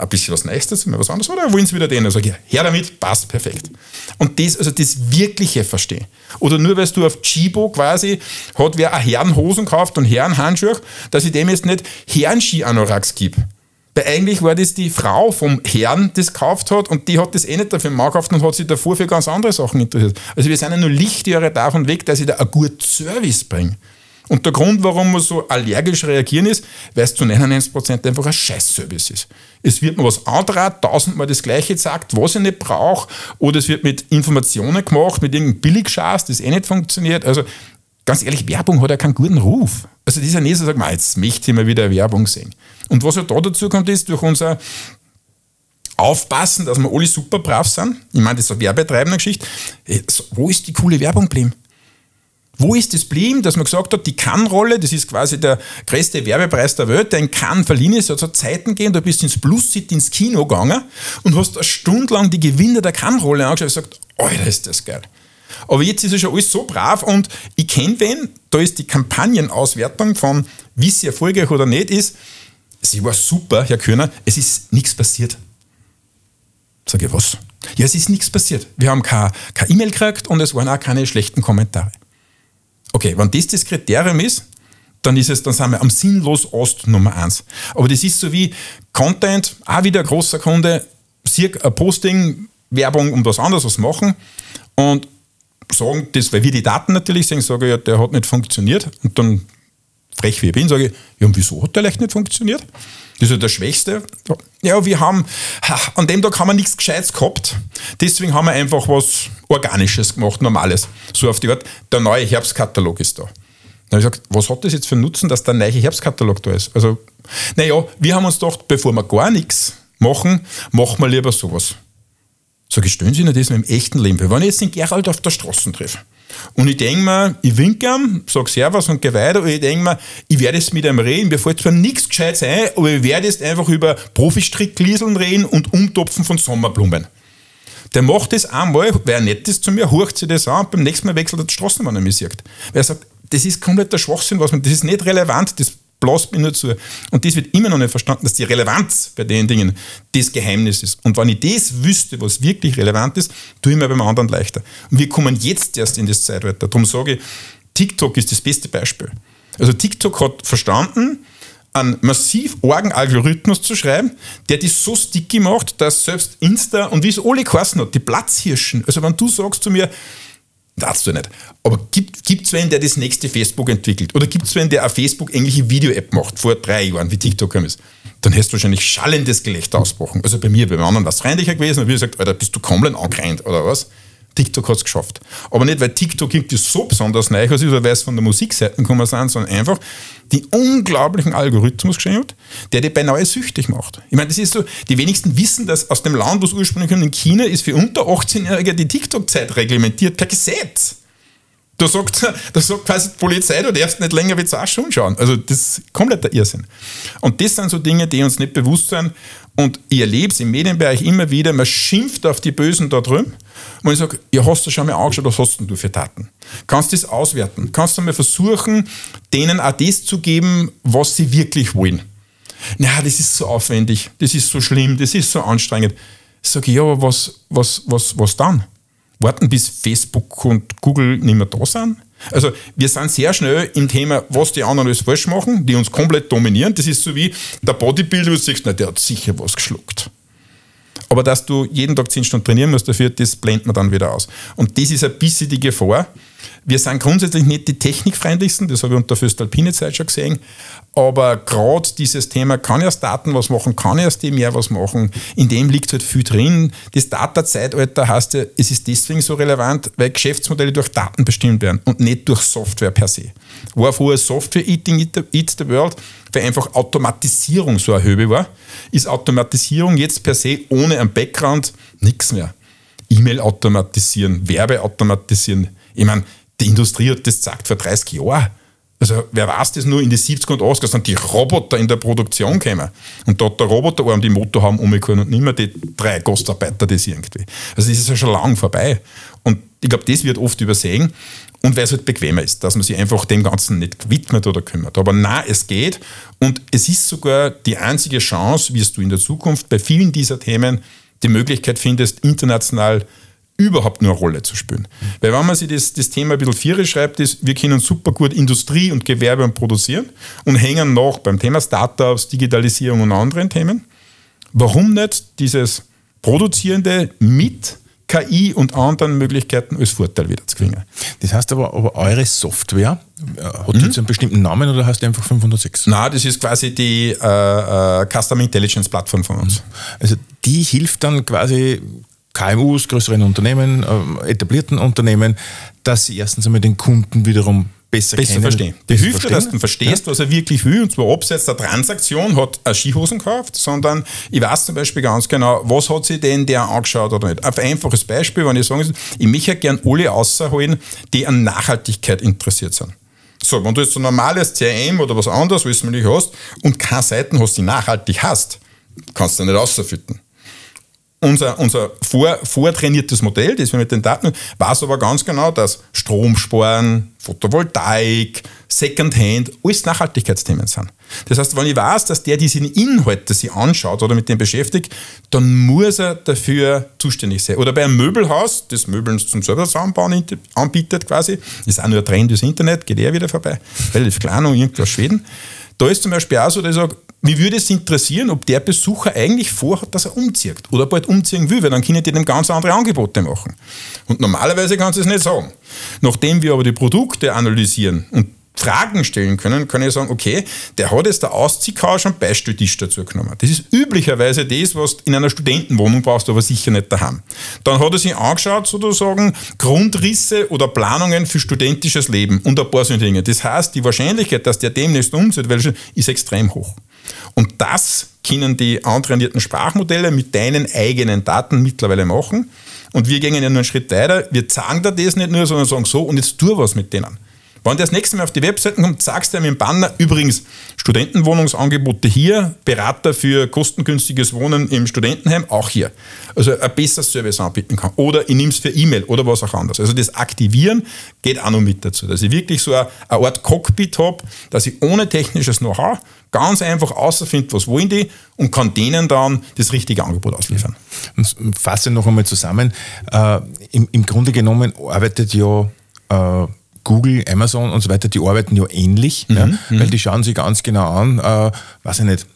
ein bisschen was Nächstes, mal was anderes, oder wollen Sie wieder den? Dann sage ich, her damit, passt perfekt. Und das, also das Wirkliche verstehe. Oder nur weil du auf Chibo quasi hat wer eine Herrenhosen kauft und Herrenhandschuhe, dass ich dem jetzt nicht Herrenski-Anoraks gebe. Weil eigentlich war das die Frau vom Herrn, das gekauft hat und die hat das eh nicht dafür gekauft und hat sich davor für ganz andere Sachen interessiert. Also wir sind ja nur Lichtjahre davon weg, dass ich da einen guten Service bringe. Und der Grund, warum wir so allergisch reagieren, ist, weil es zu 99% einfach ein Scheißservice ist. Es wird mir was andrat, tausendmal das Gleiche gesagt, was ich nicht brauche, oder es wird mit Informationen gemacht, mit irgendeinem Billigscheiß, das eh nicht funktioniert. Also ganz ehrlich, Werbung hat ja keinen guten Ruf. Also dieser Nächste sagt, jetzt möchte ich mal wieder Werbung sehen. Und was ja da dazu kommt, ist durch unser Aufpassen, dass wir alle super brav sind. Ich meine, das ist eine werbetreibende Geschichte. Wo ist die coole Werbung geblieben? Wo ist das blieben, dass man gesagt hat, die Cannes-Rolle, das ist quasi der größte Werbepreis der Welt, der in Cannes verliehen ist, hat so Zeiten gehen, du bist ins Plus-City ins Kino gegangen und hast eine Stunde lang die Gewinner der Cannes-Rolle angeschaut und gesagt, Alter, ist das geil. Aber jetzt ist es schon alles so brav und ich kenne wen, da ist die Kampagnenauswertung von, wie sie erfolgreich oder nicht ist, sie war super, Herr Köhner, es ist nichts passiert. Sage ich, was? Ja, es ist nichts passiert. Wir haben keine E-Mail gekriegt und es waren auch keine schlechten Kommentare. Okay, wenn das das Kriterium ist, dann ist es, dann sind wir am sinnlos Ost Nummer eins. Aber das ist so wie Content, auch wieder ein großer Kunde, ein Posting, Werbung um was anderes was machen und sagen das, weil wir die Daten natürlich sehen, sage ich, ja, der hat nicht funktioniert und dann frech wie ich bin, sage ich, ja, und wieso hat der leicht nicht funktioniert? Das ist ja der Schwächste. Ja, wir haben, an dem Tag haben wir nichts Gescheites gehabt. Deswegen haben wir einfach was Organisches gemacht, Normales. So auf die Art, der neue Herbstkatalog ist da. Dann habe ich gesagt, was hat das jetzt für einen Nutzen, dass der neue Herbstkatalog da ist? Also, naja, wir haben uns gedacht, bevor wir gar nichts machen, machen wir lieber sowas. Sag ich, stellen Sie Ihnen das mit dem echten Leben. Wenn ich jetzt den Gerald auf der Straße treffe, und ich denke mir, ich winke ihm, sage Servus und gehe weiter. Und ich denke mir, ich werde jetzt mit ihm reden. Mir fällt zwar nichts Gescheites ein, aber ich werde jetzt einfach über Profistricklieseln reden und Umtopfen von Sommerblumen. Der macht das einmal, weil er nett ist zu mir, hurcht sich das an und beim nächsten Mal wechselt er die Straßenbahn an mich sieht. Weil er sagt, das ist kompletter Schwachsinn, was man, das ist nicht relevant, das blasst mir nur zu. Und das wird immer noch nicht verstanden, dass die Relevanz bei den Dingen das Geheimnis ist. Und wenn ich das wüsste, was wirklich relevant ist, tue ich mir beim anderen leichter. Und wir kommen jetzt erst in das Zeitalter. Darum sage ich, TikTok ist das beste Beispiel. Also TikTok hat verstanden, einen massiv argen Algorithmus zu schreiben, der das so sticky macht, dass selbst Insta und wie es alle geheißen hat, die Platzhirschen, also wenn du sagst zu mir, darfst du nicht, aber gibt es wen, der das nächste Facebook entwickelt oder gibt es wen, der eine Facebook-ähnliche Video-App macht, vor drei Jahren, wie TikTok ist, dann hast du wahrscheinlich schallendes Gelächter ausgebrochen. Also bei mir, bei anderen war es freundlicher gewesen und wir gesagt, Alter, bist du komplett angerannt oder was? TikTok hat es geschafft. Aber nicht, weil TikTok irgendwie so besonders neu ist oder weil es von der Musikseite gekommen sind, sondern einfach die unglaublichen Algorithmus geschrieben hat, der die beinahe süchtig macht. Ich meine, das ist so, die wenigsten wissen, dass aus dem Land, wo es ursprünglich kommt, in China, ist für unter 18-Jährige die TikTok-Zeit reglementiert, kein Gesetz. Da sagt, [laughs] da sagt quasi die Polizei, du darfst nicht länger wie zwei Stunden schauen. Also das ist kompletter Irrsinn. Und das sind so Dinge, die uns nicht bewusst sind. Und ich erlebe es im Medienbereich immer wieder, man schimpft auf die Bösen da drüben. Und ich sage, ja, hast du schon mal angeschaut, was hast denn du für Daten? Kannst du das auswerten? Kannst du mal versuchen, denen auch das zu geben, was sie wirklich wollen? Na, das ist so aufwendig, das ist so schlimm, das ist so anstrengend. Ich sage, ja, aber was, was, was, was dann? warten, bis Facebook und Google nicht mehr da sind. Also wir sind sehr schnell im Thema, was die anderen alles falsch machen, die uns komplett dominieren. Das ist so wie der Bodybuilder, du siehst, na, der hat sicher was geschluckt. Aber dass du jeden Tag 10 Stunden trainieren musst dafür, das blendet man dann wieder aus. Und das ist ein bisschen die Gefahr. Wir sind grundsätzlich nicht die technikfreundlichsten, das habe ich unter Föstalpine Zeit schon gesehen, aber gerade dieses Thema, kann ich aus Daten was machen, kann ich aus dem mehr was machen, in dem liegt halt viel drin. Das Data-Zeitalter heißt ja, es ist deswegen so relevant, weil Geschäftsmodelle durch Daten bestimmt werden und nicht durch Software per se. War vorher Software Eating Eats the World, weil einfach Automatisierung so eine Höhe war, ist Automatisierung jetzt per se ohne einen Background nichts mehr. E-Mail automatisieren, Werbe automatisieren. Ich meine, die Industrie hat das gesagt vor 30 Jahren. Also wer weiß das nur in die 70er und 80er, sind die Roboter in der Produktion gekommen. Und da hat der Roboterarm die Motor haben umgekommen und nicht mehr die drei Gastarbeiter das irgendwie. Also das ist ja schon lang vorbei. Und ich glaube, das wird oft übersehen. Und weil es halt bequemer ist, dass man sich einfach dem Ganzen nicht widmet oder kümmert. Aber nein, es geht. Und es ist sogar die einzige Chance, wie es du in der Zukunft bei vielen dieser Themen die Möglichkeit findest, international überhaupt nur eine Rolle zu spielen. Weil wenn man sich das, das Thema ein bisschen vierer schreibt, ist, wir können super gut Industrie und Gewerbe produzieren und hängen noch beim Thema Startups, Digitalisierung und anderen Themen. Warum nicht dieses Produzierende mit KI und anderen Möglichkeiten als Vorteil wieder zu kriegen. Das heißt aber, aber eure Software, äh, hat die mhm. jetzt einen bestimmten Namen oder heißt die einfach 506? Nein, das ist quasi die äh, äh, Custom Intelligence Plattform von uns. Also die hilft dann quasi KMUs, größeren Unternehmen, äh, etablierten Unternehmen, dass sie erstens einmal den Kunden wiederum besser, besser verstehen. Die hilft dir, dass du verstehst, ja. was er wirklich will. Und zwar abseits der Transaktion hat er Skihosen gekauft, sondern ich weiß zum Beispiel ganz genau, was hat sich denn der angeschaut oder nicht. Ein einfaches Beispiel, wenn ich sagen ich möchte gerne alle außerholen, die an Nachhaltigkeit interessiert sind. So, wenn du jetzt ein normales CRM oder was anderes, was du nicht hast, und keine Seiten hast, die nachhaltig hast, kannst du nicht außerfüttern unser, unser vor, vortrainiertes Modell, das wir mit den Daten, weiß aber ganz genau, dass Strom sparen, Photovoltaik, Secondhand, alles Nachhaltigkeitsthemen sind. Das heißt, wenn ich weiß, dass der diese Inhalte sich anschaut oder mit dem beschäftigt, dann muss er dafür zuständig sein. Oder bei einem Möbelhaus, das Möbeln zum selber zusammenbauen anbietet quasi, ist auch nur ein Trend des Internet, geht er wieder vorbei, relativ klein und irgendwo aus Schweden. Da ist zum Beispiel auch so, dass ich sage, mich würde es interessieren, ob der Besucher eigentlich vorhat, dass er umzieht oder bald umziehen will, weil dann können die dem ganz andere Angebote machen. Und normalerweise kannst du es nicht sagen. Nachdem wir aber die Produkte analysieren und Fragen stellen können, kann ich sagen, okay, der hat jetzt der Ausziehcouch und Beistelltisch dazu genommen. Das ist üblicherweise das, was du in einer Studentenwohnung brauchst, aber sicher nicht daheim. Dann hat er sich angeschaut, sozusagen, Grundrisse oder Planungen für studentisches Leben und ein paar so Dinge. Das heißt, die Wahrscheinlichkeit, dass der demnächst umzieht, ist extrem hoch. Und das können die antrainierten Sprachmodelle mit deinen eigenen Daten mittlerweile machen. Und wir gehen ja nur einen Schritt weiter. Wir zeigen dir das nicht nur, sondern sagen so, und jetzt tu was mit denen. Wenn der das nächste Mal auf die Webseiten kommt, sagst du ihm im Banner, übrigens Studentenwohnungsangebote hier, Berater für kostengünstiges Wohnen im Studentenheim auch hier. Also ein besseres Service anbieten kann. Oder ich nehme es für E-Mail oder was auch anderes. Also das Aktivieren geht auch noch mit dazu. Dass ich wirklich so eine Art Cockpit habe, dass ich ohne technisches Know-how ganz einfach außerfinde, was wollen die und kann denen dann das richtige Angebot ausliefern. Und fasse noch einmal zusammen. Äh, im, im, Grunde genommen arbeitet ja äh, Google, Amazon und so weiter, die arbeiten ja ähnlich, mhm, ja, mhm. weil die schauen sich ganz genau an, äh, weiß ich nicht,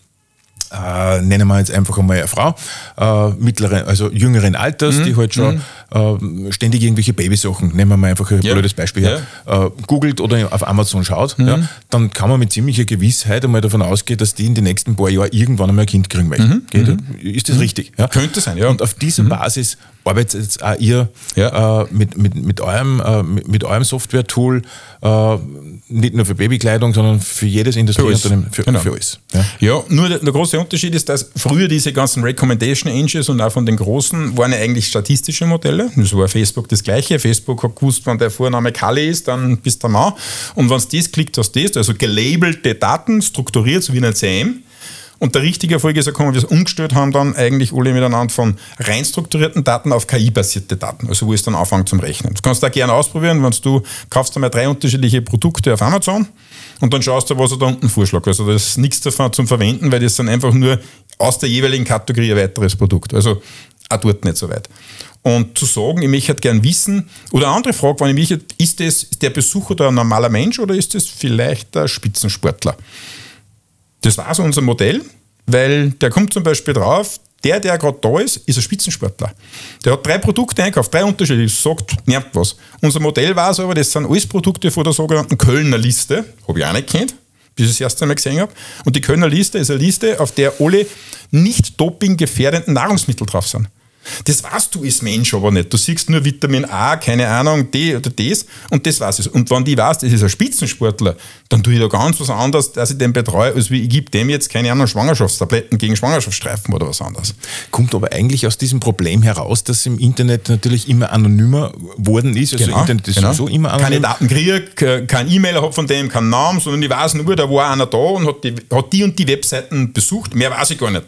äh, nennen wir jetzt einfach einmal eine Frau, äh, mittleren, also jüngeren Alters, mhm. die halt schon mhm. äh, ständig irgendwelche Babysachen, nehmen wir mal einfach ein ja. blödes Beispiel her, ja. äh, googelt oder auf Amazon schaut, mhm. ja, dann kann man mit ziemlicher Gewissheit einmal davon ausgehen, dass die in den nächsten paar Jahren irgendwann einmal ein Kind kriegen möchten. Mhm. Ist das mhm. richtig? Ja? Könnte sein, ja. Und auf dieser mhm. Basis arbeitet jetzt auch ihr äh, mit, mit, mit eurem, äh, mit, mit eurem Software-Tool nicht nur für Babykleidung, sondern für jedes Industrieunternehmen, für, genau. für alles. Ja. ja, nur der, der, große Unterschied ist, dass früher diese ganzen Recommendation Engines und auch von den großen waren ja eigentlich statistische Modelle. Das war Facebook das gleiche. Facebook hat gewusst, wenn der Vorname Kalle ist, dann bist du Mann. Und wenn du das klickt, hast du das, also gelabelte Daten, strukturiert, so wie in ein CM. Und der richtige Erfolg ist gekommen, wir es umgestellt haben, dann eigentlich alle miteinander von rein strukturierten Daten auf KI-basierte Daten, also wo es dann anfängt zum Rechnen. Das kannst du da gerne ausprobieren, wenn du kaufst einmal drei unterschiedliche Produkte auf Amazon und dann schaust du, was er da unten vorschlägt. Also da ist nichts davon zum Verwenden, weil das dann einfach nur aus der jeweiligen Kategorie ein weiteres Produkt. Also auch dort nicht so weit. Und zu sagen, ich möchte gern wissen, oder eine andere Frage, wenn ich mich, ist, das, der Besucher da ein normaler Mensch oder ist das vielleicht ein Spitzensportler? Das war so unser Modell, weil der kommt zum Beispiel drauf, der, der gerade da ist, ist ein Spitzensportler. Der hat drei Produkte einkauft, drei unterschiedliche, sagt, nervt was. Unser Modell war es aber, das sind alles Produkte von der sogenannten Kölner Liste, habe ich auch nicht kennt, bis ich das erste Mal gesehen habe. Und die Kölner Liste ist eine Liste, auf der alle nicht dopinggefährdenden Nahrungsmittel drauf sind. Das weißt du als Mensch aber nicht. Du siehst nur Vitamin A, keine Ahnung, D oder das und das weiß ich. Und wenn die weiß, das ist ein Spitzensportler, dann tue ich da ganz was anderes, dass ich den betreue, als wie ich gebe dem jetzt, keine Ahnung, Schwangerschaftstabletten gegen Schwangerschaftsstreifen oder was anderes. Kommt aber eigentlich aus diesem Problem heraus, dass im Internet natürlich immer anonymer worden ist. Also genau, Internet ist genau. sowieso immer anonym. Keine Daten kriege, kein E-Mail habe von dem, keinen Namen, sondern ich weiß nur, da war einer da und hat die, hat die und die Webseiten besucht. Mehr weiß ich gar nicht.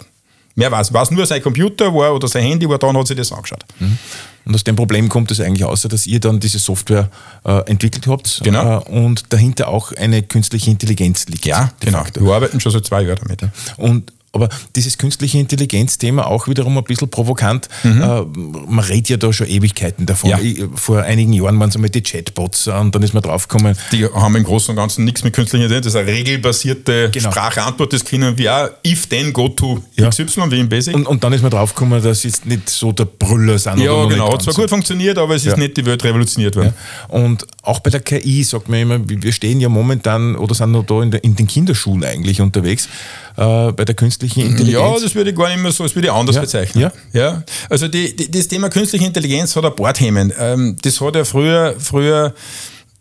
Mehr weiß, weiß nur sein Computer war oder sein Handy war, dann hat sich das angeschaut. Mhm. Und aus dem Problem kommt es eigentlich außer, dass ihr dann diese Software äh, entwickelt habt genau. äh, und dahinter auch eine künstliche Intelligenz liegt. Ja, genau. Wir arbeiten schon seit zwei Jahren damit. Und aber dieses künstliche Intelligenz-Thema auch wiederum ein bisschen provokant. Mhm. Äh, man redet ja da schon Ewigkeiten davon. Ja. Ich, vor einigen Jahren waren es einmal die Chatbots und dann ist man draufgekommen. Die haben im Großen und Ganzen nichts mit künstlicher Intelligenz. Das ist eine regelbasierte genau. Sprache-Antwort. Das können wir auch if, then, go to ja. XY, wie im Basic. Und, und dann ist man draufgekommen, dass jetzt nicht so der Brüller sind. Ja, genau. Hat zwar gut funktioniert, aber es ist ja. nicht die Welt revolutioniert worden. Und auch bei der KI sagt man immer, wir stehen ja momentan oder sind noch da in, der, in den Kinderschuhen eigentlich unterwegs äh, bei der künstlichen Intelligenz. Ja, das würde ich gar nicht mehr so, das würde ich anders ja. bezeichnen. Ja. ja. Also die, die, das Thema künstliche Intelligenz hat ein paar Themen. Ähm, das hat ja früher, früher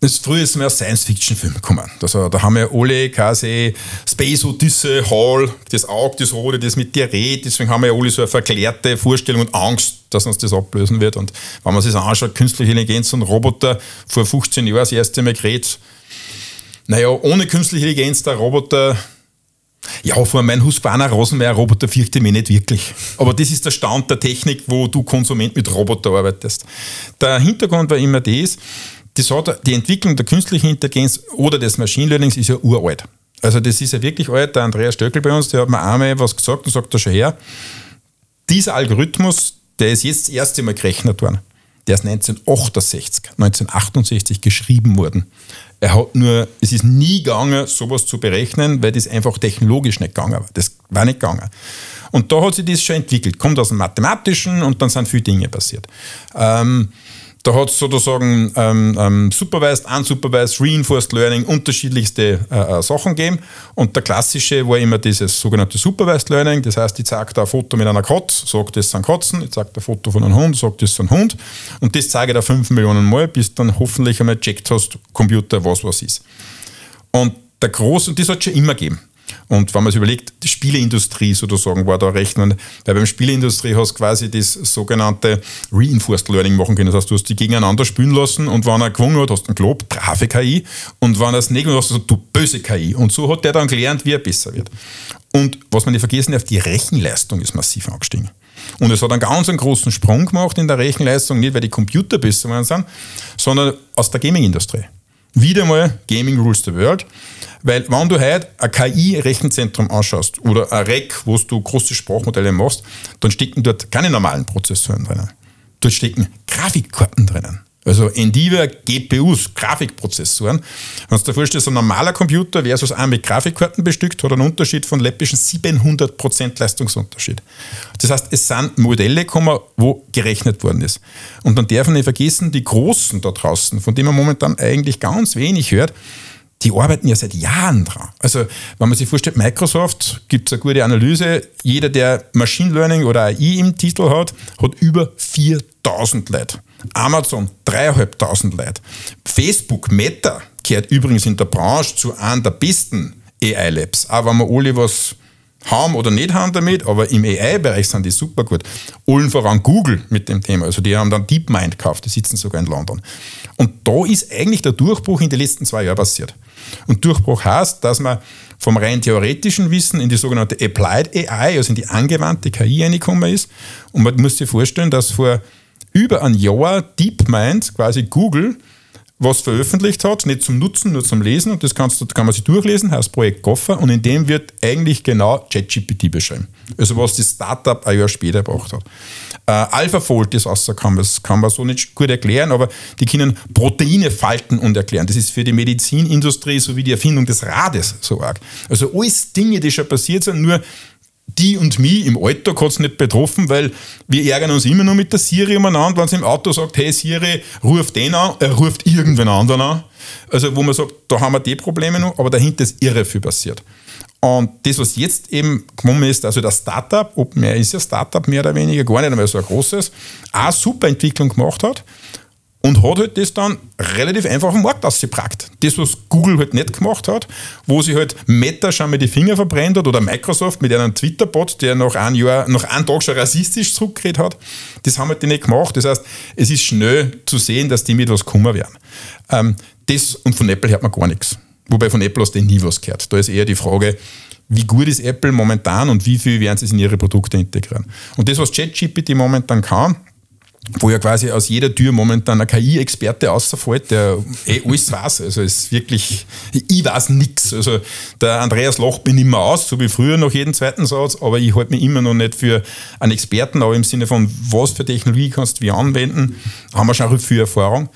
das früher ist mehr Science-Fiction-Film gekommen. Also, da haben wir alle quasi Space Odyssey, Hall, das Auge, das Rote, das mit dir redet. Deswegen haben wir ja alle so eine verklärte Vorstellung und Angst, dass uns das ablösen wird. Und wenn man sich das anschaut, künstliche Intelligenz und Roboter, vor 15 Jahren das erste Mal geredet, naja, ohne künstliche Intelligenz, der Roboter ja, vor meinem Husqvarna Rosenmeier-Roboter fürchte ich mich nicht wirklich. Aber das ist der Stand der Technik, wo du Konsument mit Roboter arbeitest. Der Hintergrund war immer das, das hat, die Entwicklung der künstlichen Intelligenz oder des Machine Learnings ist ja uralt. Also das ist ja wirklich alt. Der Andreas Stöckel bei uns, der hat mir einmal was gesagt und sagt da schon her, dieser Algorithmus, der ist jetzt das erste Mal gerechnet worden. Der ist 1968, 1968 geschrieben worden. Er hat nur, es ist nie gegangen, sowas zu berechnen, weil das einfach technologisch nicht gegangen war. Das war nicht gegangen. Und da hat sich das schon entwickelt. Kommt aus dem Mathematischen und dann sind viele Dinge passiert. Ähm, da hat es sozusagen ähm, ähm, Supervised, Unsupervised, Reinforced Learning, unterschiedlichste äh, äh, Sachen gegeben. Und der klassische war immer dieses sogenannte Supervised Learning. Das heißt, ich zeige da ein Foto mit einer Katze, sage, das sind Katzen. Ich zeige da ein Foto von einem Hund, sage, das ist ein Hund. Und das zeige ich da fünf Millionen Mal, bis dann hoffentlich einmal checkt hast, Computer, was was ist. Und der große, und das hat es schon immer gegeben. Und wenn man sich überlegt, die Spieleindustrie sozusagen war da recht, weil beim Spieleindustrie hast du quasi das sogenannte Reinforced Learning machen können. Das heißt, du hast die gegeneinander spielen lassen und wenn er gewonnen hat, hast du einen Glob, brave KI, und wenn er es nicht gewonnen hat, hast du du böse KI. Und so hat der dann gelernt, wie er besser wird. Und was man nicht vergessen darf, die Rechenleistung ist massiv angestiegen. Und es hat einen ganz einen großen Sprung gemacht in der Rechenleistung, nicht weil die Computer besser waren, sind, sondern aus der Gaming-Industrie. Wieder mal Gaming Rules the World. Weil wenn du heute ein KI-Rechenzentrum anschaust oder ein REC, wo du große Sprachmodelle machst, dann stecken dort keine normalen Prozessoren drinnen. Dort stecken Grafikkarten drinnen. Also NVIDIA GPUs, Grafikprozessoren. Wenn du dir vorstellst, ein normaler Computer versus ein mit Grafikkarten bestückt, hat einen Unterschied von läppischen 700% Leistungsunterschied. Das heißt, es sind Modelle gekommen, wo gerechnet worden ist. Und dann darf man nicht vergessen, die Großen da draußen, von denen man momentan eigentlich ganz wenig hört, die arbeiten ja seit Jahren dran. Also, wenn man sich vorstellt, Microsoft gibt es eine gute Analyse. Jeder, der Machine Learning oder AI im Titel hat, hat über 4000 Leute. Amazon 3.500 Leute. Facebook, Meta, gehört übrigens in der Branche zu einem der besten AI-Labs. Auch wenn wir alle was haben oder nicht haben damit, aber im AI-Bereich sind die super gut. Allen voran Google mit dem Thema. Also die haben dann DeepMind gekauft, die sitzen sogar in London. Und da ist eigentlich der Durchbruch in den letzten zwei Jahren passiert. Und Durchbruch heißt, dass man vom rein theoretischen Wissen in die sogenannte Applied AI, also in die angewandte KI reingekommen ist. Und man muss sich vorstellen, dass vor über ein Jahr DeepMind, quasi Google, was veröffentlicht hat, nicht zum Nutzen, nur zum Lesen, und das kannst, kann man sich durchlesen, heißt Projekt Goffer, und in dem wird eigentlich genau ChatGPT beschrieben. Also was das Startup ein Jahr später gebracht hat. Äh, AlphaFold ist rausgekommen, das kann man so nicht gut erklären, aber die können Proteine falten und erklären. Das ist für die Medizinindustrie sowie die Erfindung des Rades so arg. Also alles Dinge, die schon passiert sind, nur die und mich im Alltag hat es nicht betroffen, weil wir ärgern uns immer nur mit der Siri umeinander, wenn sie im Auto sagt, hey Siri, ruf den an, er ruft irgendwen anderen an. Also wo man sagt, da haben wir die Probleme noch, aber dahinter ist irre viel passiert. Und das, was jetzt eben gekommen ist, also das Startup, ob mehr ist ja Startup mehr oder weniger, gar nicht einmal so ein großes, auch super Entwicklung gemacht hat und hat halt das dann relativ einfach den Markt ausgebracht. Das, was Google halt nicht gemacht hat, wo sie halt Meta schon mal die Finger verbrennt hat oder Microsoft mit einem Twitter-Bot, der nach einem Jahr, nach einem Tag schon rassistisch zurückgeredet hat, das haben halt die nicht gemacht. Das heißt, es ist schnell zu sehen, dass die mit was kommen werden. Ähm, das, und von Apple hört man gar nichts. Wobei von Apple hast du nie was gehört. Da ist eher die Frage, wie gut ist Apple momentan und wie viel werden sie in ihre Produkte integrieren. Und das, was ChatGPT momentan kann, wo ja quasi aus jeder Tür momentan ein KI-Experte außerfällt, der eh alles weiß. Also es ist wirklich, ich weiß nichts. Also der Andreas Loch bin immer aus, so wie früher noch jeden zweiten Satz, aber ich halte mich immer noch nicht für einen Experten, aber im Sinne von, was für Technologie kannst du wie anwenden, haben wir schon viel Erfahrung.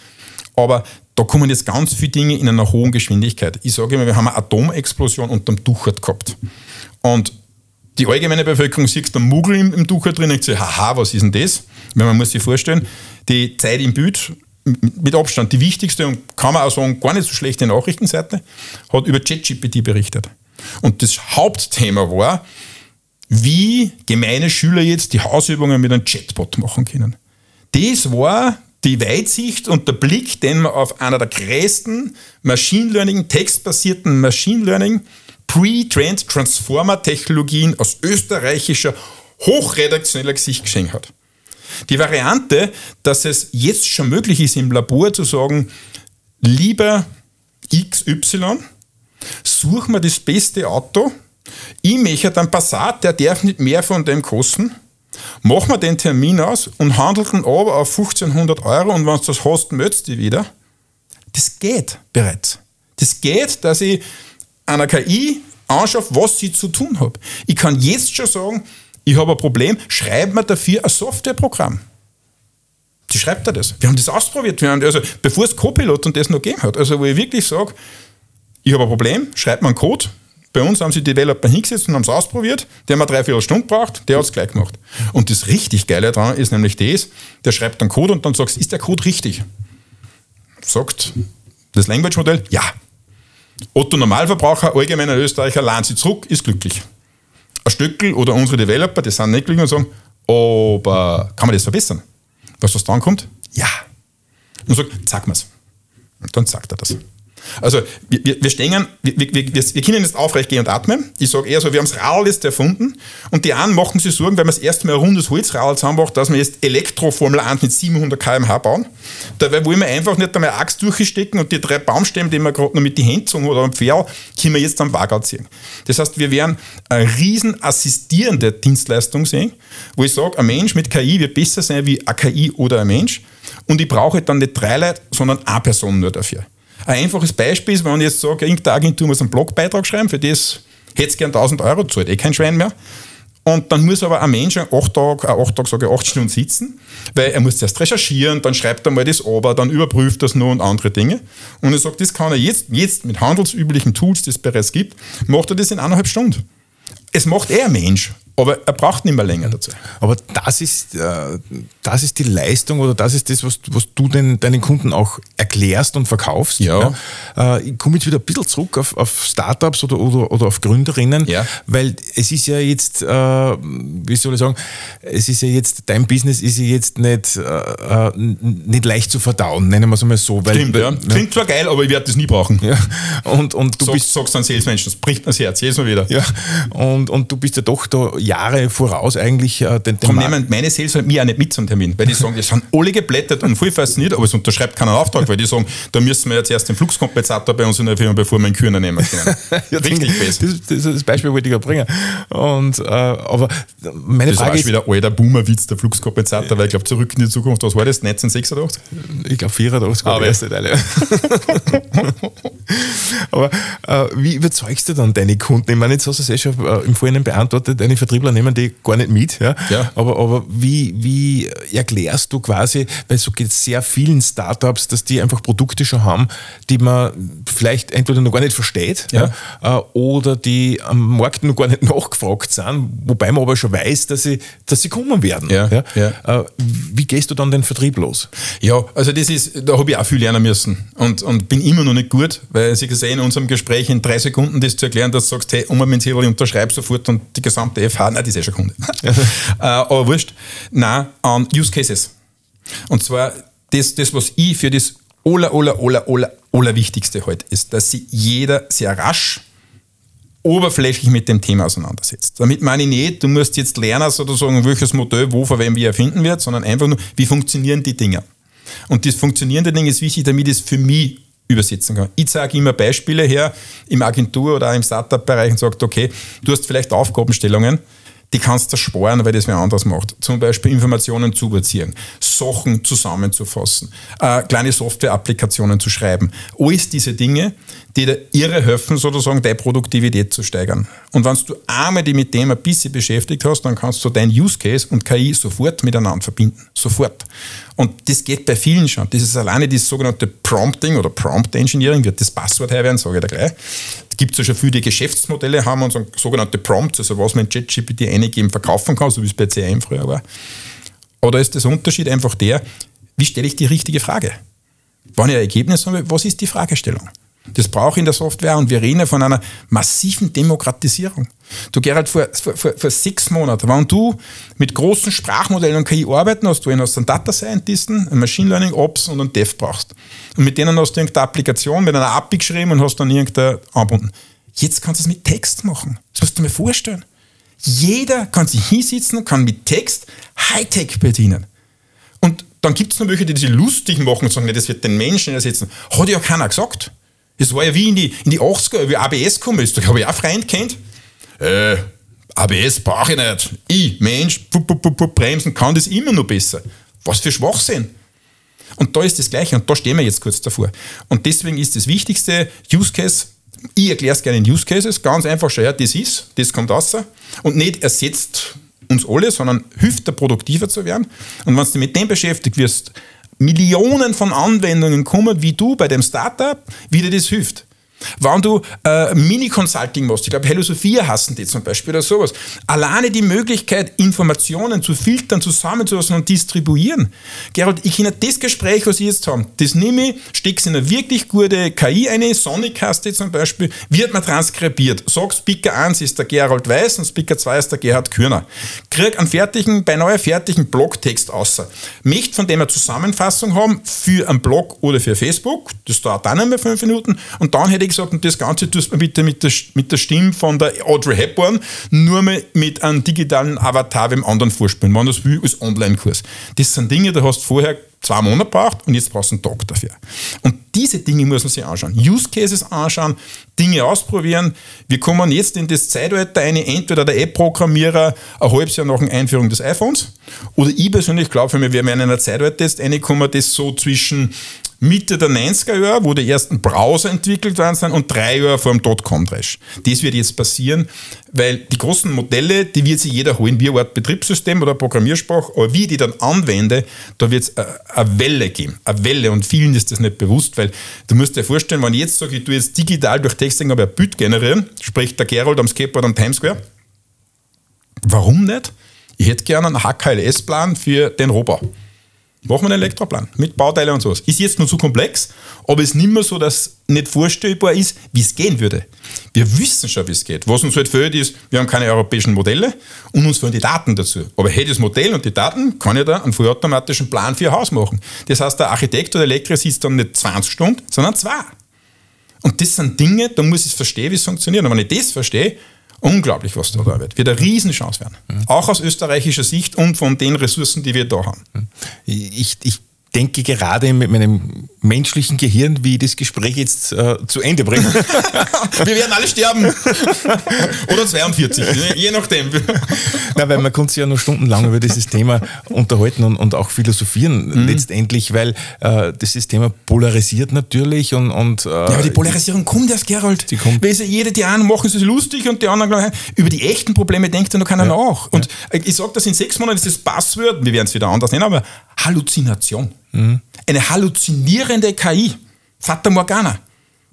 Aber da kommen jetzt ganz viele Dinge in einer hohen Geschwindigkeit. Ich sage immer, wir haben eine Atomexplosion unterm Duchert gehabt. Und die allgemeine Bevölkerung sieht den Muggel im, im Duchert drin und sagt, haha, was ist denn das? Weil man muss sich vorstellen, die Zeit im Bild, mit Abstand die wichtigste und kann man auch sagen, gar nicht so schlechte Nachrichtenseite, hat über ChatGPT berichtet. Und das Hauptthema war, wie gemeine Schüler jetzt die Hausübungen mit einem Chatbot machen können. Das war die Weitsicht und der Blick, den man auf einer der größten Machine Learning, textbasierten Machine Learning, Pre-Trained Transformer Technologien aus österreichischer, hochredaktioneller Sicht geschenkt hat. Die Variante, dass es jetzt schon möglich ist, im Labor zu sagen, lieber XY, such mir das beste Auto, ich möchte einen Passat, der darf nicht mehr von dem kosten, Machen wir den Termin aus und handeln aber auf 1500 Euro und wenn du das hast, möchtest du wieder. Das geht bereits. Das geht, dass ich einer KI anschaffe, was sie zu tun hat. Ich kann jetzt schon sagen, ich habe ein Problem, schreib mir dafür ein Softwareprogramm. Die schreibt er das. Wir haben das ausprobiert. Wir haben, also, bevor es Copilot und das noch gegeben hat. Also, wo ich wirklich sage, ich habe ein Problem, schreib mir einen Code, bei uns haben sie Developer hingesetzt und haben es ausprobiert. Der hat drei, vier Stunden gebraucht, der hat es gleich gemacht. Und das richtig Geile daran ist nämlich das, der schreibt dann Code und dann sagst, ist der Code richtig? Sagt das Language-Modell, ja. Otto Normalverbraucher, allgemeiner Österreicher, laden sie zurück, ist glücklich. Ein Stöckel oder unsere Developer, die sind nicht glücklich und sagen, aber kann man das verbessern? Was was dann kommt? Ja. Und sagt, sag mir's. Und dann sagt er das. Also wir, wir stehen, wir, wir, wir, wir können jetzt aufrecht gehen und atmen. Ich sage eher so, wir haben das Radl jetzt erfunden und die einen machen sich Sorgen, weil man das erste Mal ein rundes Holzradl zusammenmacht, dass wir jetzt Elektroformel 1 mit 700 km/h bauen. Dabei wollen wir einfach nicht einmal Axt durchstecken und die drei Baumstämme, die wir gerade noch mit die Hände zogen oder am Pferd, können wir jetzt am Wagen ziehen. Das heißt, wir werden eine riesen assistierende Dienstleistung sehen, wo ich sage, ein Mensch mit KI wird besser sein wie ein KI oder ein Mensch und ich brauche dann nicht drei Leute, sondern eine Person nur dafür. Ein einfaches Beispiel ist, wenn ich jetzt sage, irgendeine Agentur muss einen Blogbeitrag schreiben, für das hätte es gern 1000 Euro zahlt, eh kein Schwein mehr. Und dann muss aber ein Mensch acht Tage, acht Tage, sage ich, acht Stunden sitzen, weil er muss zuerst recherchieren, dann schreibt er mal das aber, dann überprüft das nur und andere Dinge. Und ich sage, das kann er jetzt, jetzt mit handelsüblichen Tools, die es bereits gibt, macht er das in eineinhalb Stunden. Es macht er ein Mensch. Aber er braucht nicht mehr länger dazu. Aber das ist, äh, das ist die Leistung oder das ist das, was, was du den, deinen Kunden auch erklärst und verkaufst. Ja. ja. Äh, ich komme jetzt wieder ein bisschen zurück auf, auf Startups oder, oder, oder auf Gründerinnen, ja. weil es ist ja jetzt, äh, wie soll ich sagen, es ist ja jetzt, dein Business ist ja jetzt nicht, nicht leicht zu verdauen, nennen wir es einmal so. Weil, Stimmt, ja. Klingt zwar geil, aber ich werde das nie brauchen. Ja. Und, und du Sag, bist, sagst dann Salesmenschen, das bricht mir das Herz, jedes Mal wieder. Ja. Und, und du bist ja doch da Jahre voraus eigentlich äh, den, den Darum nehmen meine Sales mir auch nicht mit zum Termin, weil die sagen, die sind alle geblättert und voll fasziniert, aber es unterschreibt keinen Auftrag, weil die sagen, da müssen wir jetzt erst den Fluxkompensator bei uns in der Firma, bevor wir einen Kühner nehmen können. [laughs] ja, Richtig fest. Das, das, das Beispiel wollte ich ja bringen. Und, äh, aber meine das Frage ist wieder alter Boomer-Witz, der Fluxkompensator, weil ich glaube, zurück in die Zukunft, was war das? 1986? Ich glaube 84 war der erste Teil. Ja. [laughs] [laughs] [laughs] aber äh, wie überzeugst du dann deine Kunden? Ich meine, jetzt hast du es eh schon äh, im Vorhinein beantwortet, deine Vertriebler nehmen die gar nicht mit. Ja? ja. Aber, aber wie, wie erklärst du quasi, weil so geht es sehr vielen Startups, dass die einfach Produkte schon haben, die man vielleicht entweder noch gar nicht versteht ja. ja oder die am Markt noch gar nicht [laughs] nachgefragt sind, wobei man aber schon weiß, dass sie, dass sie kommen werden. Ja. Ja. Äh, wie gehst du dann den Vertrieb los? Ja, also das ist, da habe ich auch viel lernen müssen und, und bin immer noch nicht gut, weil Sie gesehen in unserem Gespräch in drei Sekunden das zu erklären, dass du sagst, hey, um ein unterschreib sofort und die gesamte FH, nein, das ist eh schon Kunde. [laughs] äh, aber wurscht. Nein, an Use Cases. Und zwar das, das was ich für das aller, aller, aller, aller, aller Wichtigste heute ist, dass sich jeder sehr rasch oberflächlich mit dem Thema auseinandersetzt. Damit meine ich nicht, du musst jetzt lernen, sozusagen, welches Modell wo von wem wie erfinden wird, sondern einfach nur, wie funktionieren die Dinge. Und das funktionierende Ding ist wichtig, damit es für mich übersetzen kann. Ich sage immer Beispiele her im Agentur- oder im Startup-Bereich und sage, okay, du hast vielleicht Aufgabenstellungen, die kannst du sparen, weil das wer anders macht. Zum Beispiel Informationen zu überziehen, Sachen zusammenzufassen, äh, kleine Software-Applikationen zu schreiben. Alles diese Dinge, die dir irre helfen, sozusagen deine Produktivität zu steigern. Und wenn du einmal die mit dem ein bisschen beschäftigt hast, dann kannst du dein Use Case und KI sofort miteinander verbinden. Sofort. Und das geht bei vielen schon. Das ist alleine das sogenannte Prompting oder Prompt Engineering, wird das Passwort her werden, sage ich da gleich. Es gibt ja schon viele, Geschäftsmodelle haben und so sogenannte Prompts, also was man in ChatGPT eingeben verkaufen kann, so wie es bei CM früher war. Oder ist der Unterschied einfach der, wie stelle ich die richtige Frage? Wenn ich ein Ergebnis habe, was ist die Fragestellung? Das brauche ich in der Software und wir reden von einer massiven Demokratisierung. Du Gerald, vor, vor, vor sechs Monaten, wenn du mit großen Sprachmodellen und KI arbeiten hast, du hast einen Data Scientisten, einen Machine Learning Ops und einen Dev brauchst. Und mit denen hast du irgendeine Applikation mit einer API geschrieben und hast dann irgendeine anbunden. Jetzt kannst du es mit Text machen. Das musst du mir vorstellen. Jeder kann sich hinsitzen und kann mit Text Hightech bedienen. Und dann gibt es noch welche, die sich lustig machen und sagen, das wird den Menschen ersetzen. Hat ja keiner gesagt. Das war ja wie in die, in die 80er, wie ABS gekommen ist. Da habe ich auch Freund kennt. Äh, ABS brauche ich nicht. Ich, Mensch, pup, pup, pup, bremsen, kann das immer noch besser. Was für Schwachsinn. Und da ist das Gleiche und da stehen wir jetzt kurz davor. Und deswegen ist das Wichtigste, Use Case, ich erkläre es gerne in Use Cases, ganz einfach schon, ja, das ist, das kommt raus und nicht ersetzt uns alle, sondern hilft dir produktiver zu werden. Und wenn du mit dem beschäftigt wirst, Millionen von Anwendungen kommen, wie du bei dem Startup, wie dir das hilft. Wenn du äh, Mini-Consulting machst, ich glaube, Hello Sophia hassen die zum Beispiel oder sowas. Alleine die Möglichkeit, Informationen zu filtern, zusammenzufassen und distribuieren. Gerald, ich kenne das Gespräch, was ich jetzt haben, das nehme ich, stecke es in eine wirklich gute KI eine, Sonic-Kaste zum Beispiel, wird mir transkribiert. Sag, Speaker 1 ist der Gerald Weiß und Speaker 2 ist der Gerhard Kürner. Krieg einen fertigen, beinahe fertigen Blogtext außer. Möchte von dem eine Zusammenfassung haben für einen Blog oder für Facebook, das dauert dann einmal fünf Minuten und dann hätte ich gesagt, und das Ganze tust du bitte mit der, mit der Stimme von der Audrey Hepburn, nur mal mit einem digitalen Avatar dem anderen vorspielen, wenn das will, als Online-Kurs. Das sind Dinge, da hast du vorher zwei Monate braucht und jetzt brauchst du einen Tag dafür. Und diese Dinge muss man sich anschauen. Use Cases anschauen, Dinge ausprobieren. Wir kommen jetzt in das Zeitalter eine, entweder der App-Programmierer ein halbes Jahr nach der Einführung des iPhones oder ich persönlich glaube, wir werden in einer Zeitalter jetzt reinkommen, das so zwischen Mitte der 90er Jahre, wo die ersten Browser entwickelt worden sind und drei Jahre vor dem Dotcom-Crash. Das wird jetzt passieren, weil die großen Modelle, die wird sich jeder holen, wie Art Betriebssystem oder Programmiersprache, aber wie ich die dann anwende, da wird es eine Welle geben. Eine Welle und vielen ist das nicht bewusst, weil du musst dir vorstellen, wenn ich jetzt sage, ich tue jetzt digital durch Texting aber ein Bild generieren, spricht der Gerold am Skateboard am Times Square. Warum nicht? Ich hätte gerne einen HKLS-Plan für den Rohbau. Machen wir einen Elektroplan mit Bauteile und sowas. Ist jetzt nur zu komplex, aber ist nicht mehr so, dass nicht vorstellbar ist, wie es gehen würde. Wir wissen schon, wie es geht. Was uns halt fehlt, ist, wir haben keine europäischen Modelle und uns fehlen die Daten dazu. Aber hätte das Modell und die Daten, kann ich da einen vollautomatischen Plan für Ihr Haus machen. Das heißt, der Architekt oder Elektriker sitzt dann nicht 20 Stunden, sondern zwei. Und das sind Dinge, da muss ich verstehen, wie es funktioniert. Und wenn ich das verstehe, Unglaublich, was da, da wird. Wird eine Riesenchance werden. Mhm. Auch aus österreichischer Sicht und von den Ressourcen, die wir da haben. Ich, ich denke gerade mit meinem menschlichen Gehirn, wie ich das Gespräch jetzt äh, zu Ende bringe. [laughs] Wir werden alle sterben. Oder 42, je nachdem. Na, weil man kann sich ja noch stundenlang über dieses Thema unterhalten und, und auch philosophieren mhm. letztendlich, weil äh, das Thema polarisiert natürlich und, und äh, Ja, aber die Polarisierung kommt erst, Gerald. Die kommt. Weil jede, die einen machen es lustig und die anderen über die echten Probleme denkt ja noch keiner ja. nach. Und ja. ich sage das in sechs Monaten ist das Passwort, wir werden es wieder anders nennen, aber Halluzination. Mhm. Eine halluzinierende KI. Fata Morgana.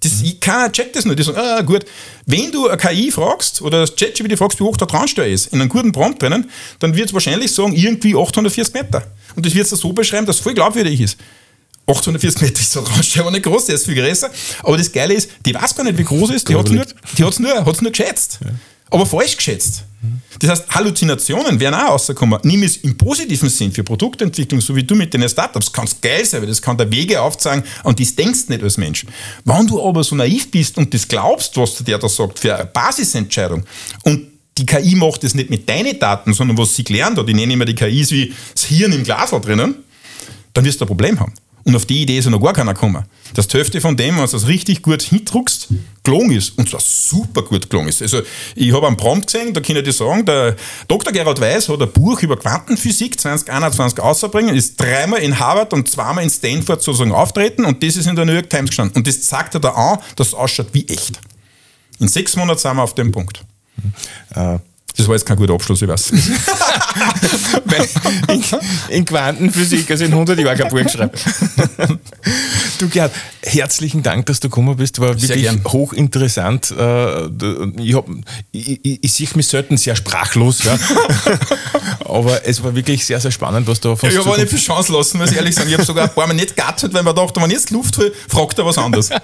Das, mhm. Keiner checkt das nur. Die sagen, ah, gut. Wenn du eine KI fragst oder das ChatGPT fragst, wie hoch der Traunsteuer ist, in einem guten Prompt drinnen, dann wird es wahrscheinlich sagen, irgendwie 840 Meter. Und das wird es so beschreiben, dass es voll glaubwürdig ist. 840 Meter ist der Traunsteuer aber nicht groß, der ist viel größer. Aber das Geile ist, die weiß gar nicht, wie groß ist, die hat es nur, nur, nur geschätzt. Ja aber falsch geschätzt. Das heißt, Halluzinationen werden auch rauskommen. Nimm es im positiven Sinn für Produktentwicklung, so wie du mit den Startups. Kannst geil sein, weil das kann der Wege aufzeigen und das denkst nicht als Mensch. Wenn du aber so naiv bist und das glaubst, was der da sagt, für eine Basisentscheidung und die KI macht das nicht mit deinen Daten, sondern was sie gelernt hat, ich nenne immer die KIs wie das Hirn im Glas drinnen, dann wirst du ein Problem haben. Und auf die Idee ist ja noch gar keiner gekommen. Die Hälfte von dem, du das richtig gut hindruckst, gelungen ist. Und zwar super gut gelungen ist. Also, ich habe einen Prompt gesehen, da kann ich dir sagen, der Dr. Gerald Weiß hat ein Buch über Quantenphysik 2021 auszubringen, ist dreimal in Harvard und zweimal in Stanford sozusagen auftreten und das ist in der New York Times gestanden. Und das zeigt er da an, dass es ausschaut wie echt. In sechs Monaten sind wir auf dem Punkt. Äh das war jetzt kein guter Abschluss, ich weiß. [laughs] in, in Quantenphysik, also in 100 Jahren kein Buch schreiben. du, Gerhard, herzlichen Dank, dass du gekommen bist. War wirklich hochinteressant. Äh, ich, hab, ich, ich, ich sehe mich selten sehr sprachlos. Ja. [laughs] Aber es war wirklich sehr, sehr spannend, was da von ja, Ich habe nicht viel Chance lassen, muss ich ehrlich sagen. Ich habe sogar ein paar Mal nicht gegattet, weil man dachte, wenn jetzt Luft will, fragt er was anderes. [laughs]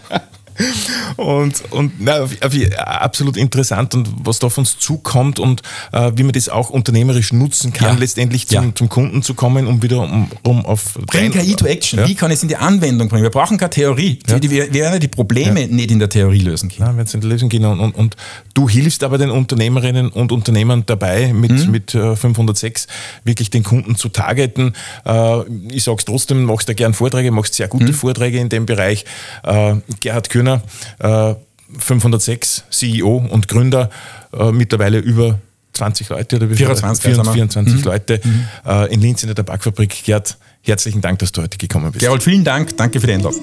und und na, absolut interessant und was da auf uns zukommt und äh, wie man das auch unternehmerisch nutzen kann, ja. letztendlich zum, ja. zum, Kunden zu kommen, um wieder um, um auf. Bring KI to Action. Ja. Wie kann ich es in die Anwendung bringen? Wir brauchen keine Theorie. Die, wir werden die Probleme nicht in der Theorie lösen können. Ja, wenn es in der Lösung gehen und, und, und, du hilfst aber den Unternehmerinnen und Unternehmern dabei, mit, mhm. mit 506 äh, wirklich den Kunden zu targeten. Äh, ich sage es trotzdem, machst da gern Vorträge, machst sehr gute mhm. Vorträge in dem Bereich. Äh, Gerhard Kühn Döner, äh, 506 CEO und Gründer, äh, mittlerweile über 20 Leute oder wie 24, 24, 24 mhm. Leute mhm. Äh, in Linz in der Tabakfabrik. Gerd, herzlichen Dank, dass du heute gekommen bist. Gerald, vielen Dank. Danke für die Einladung.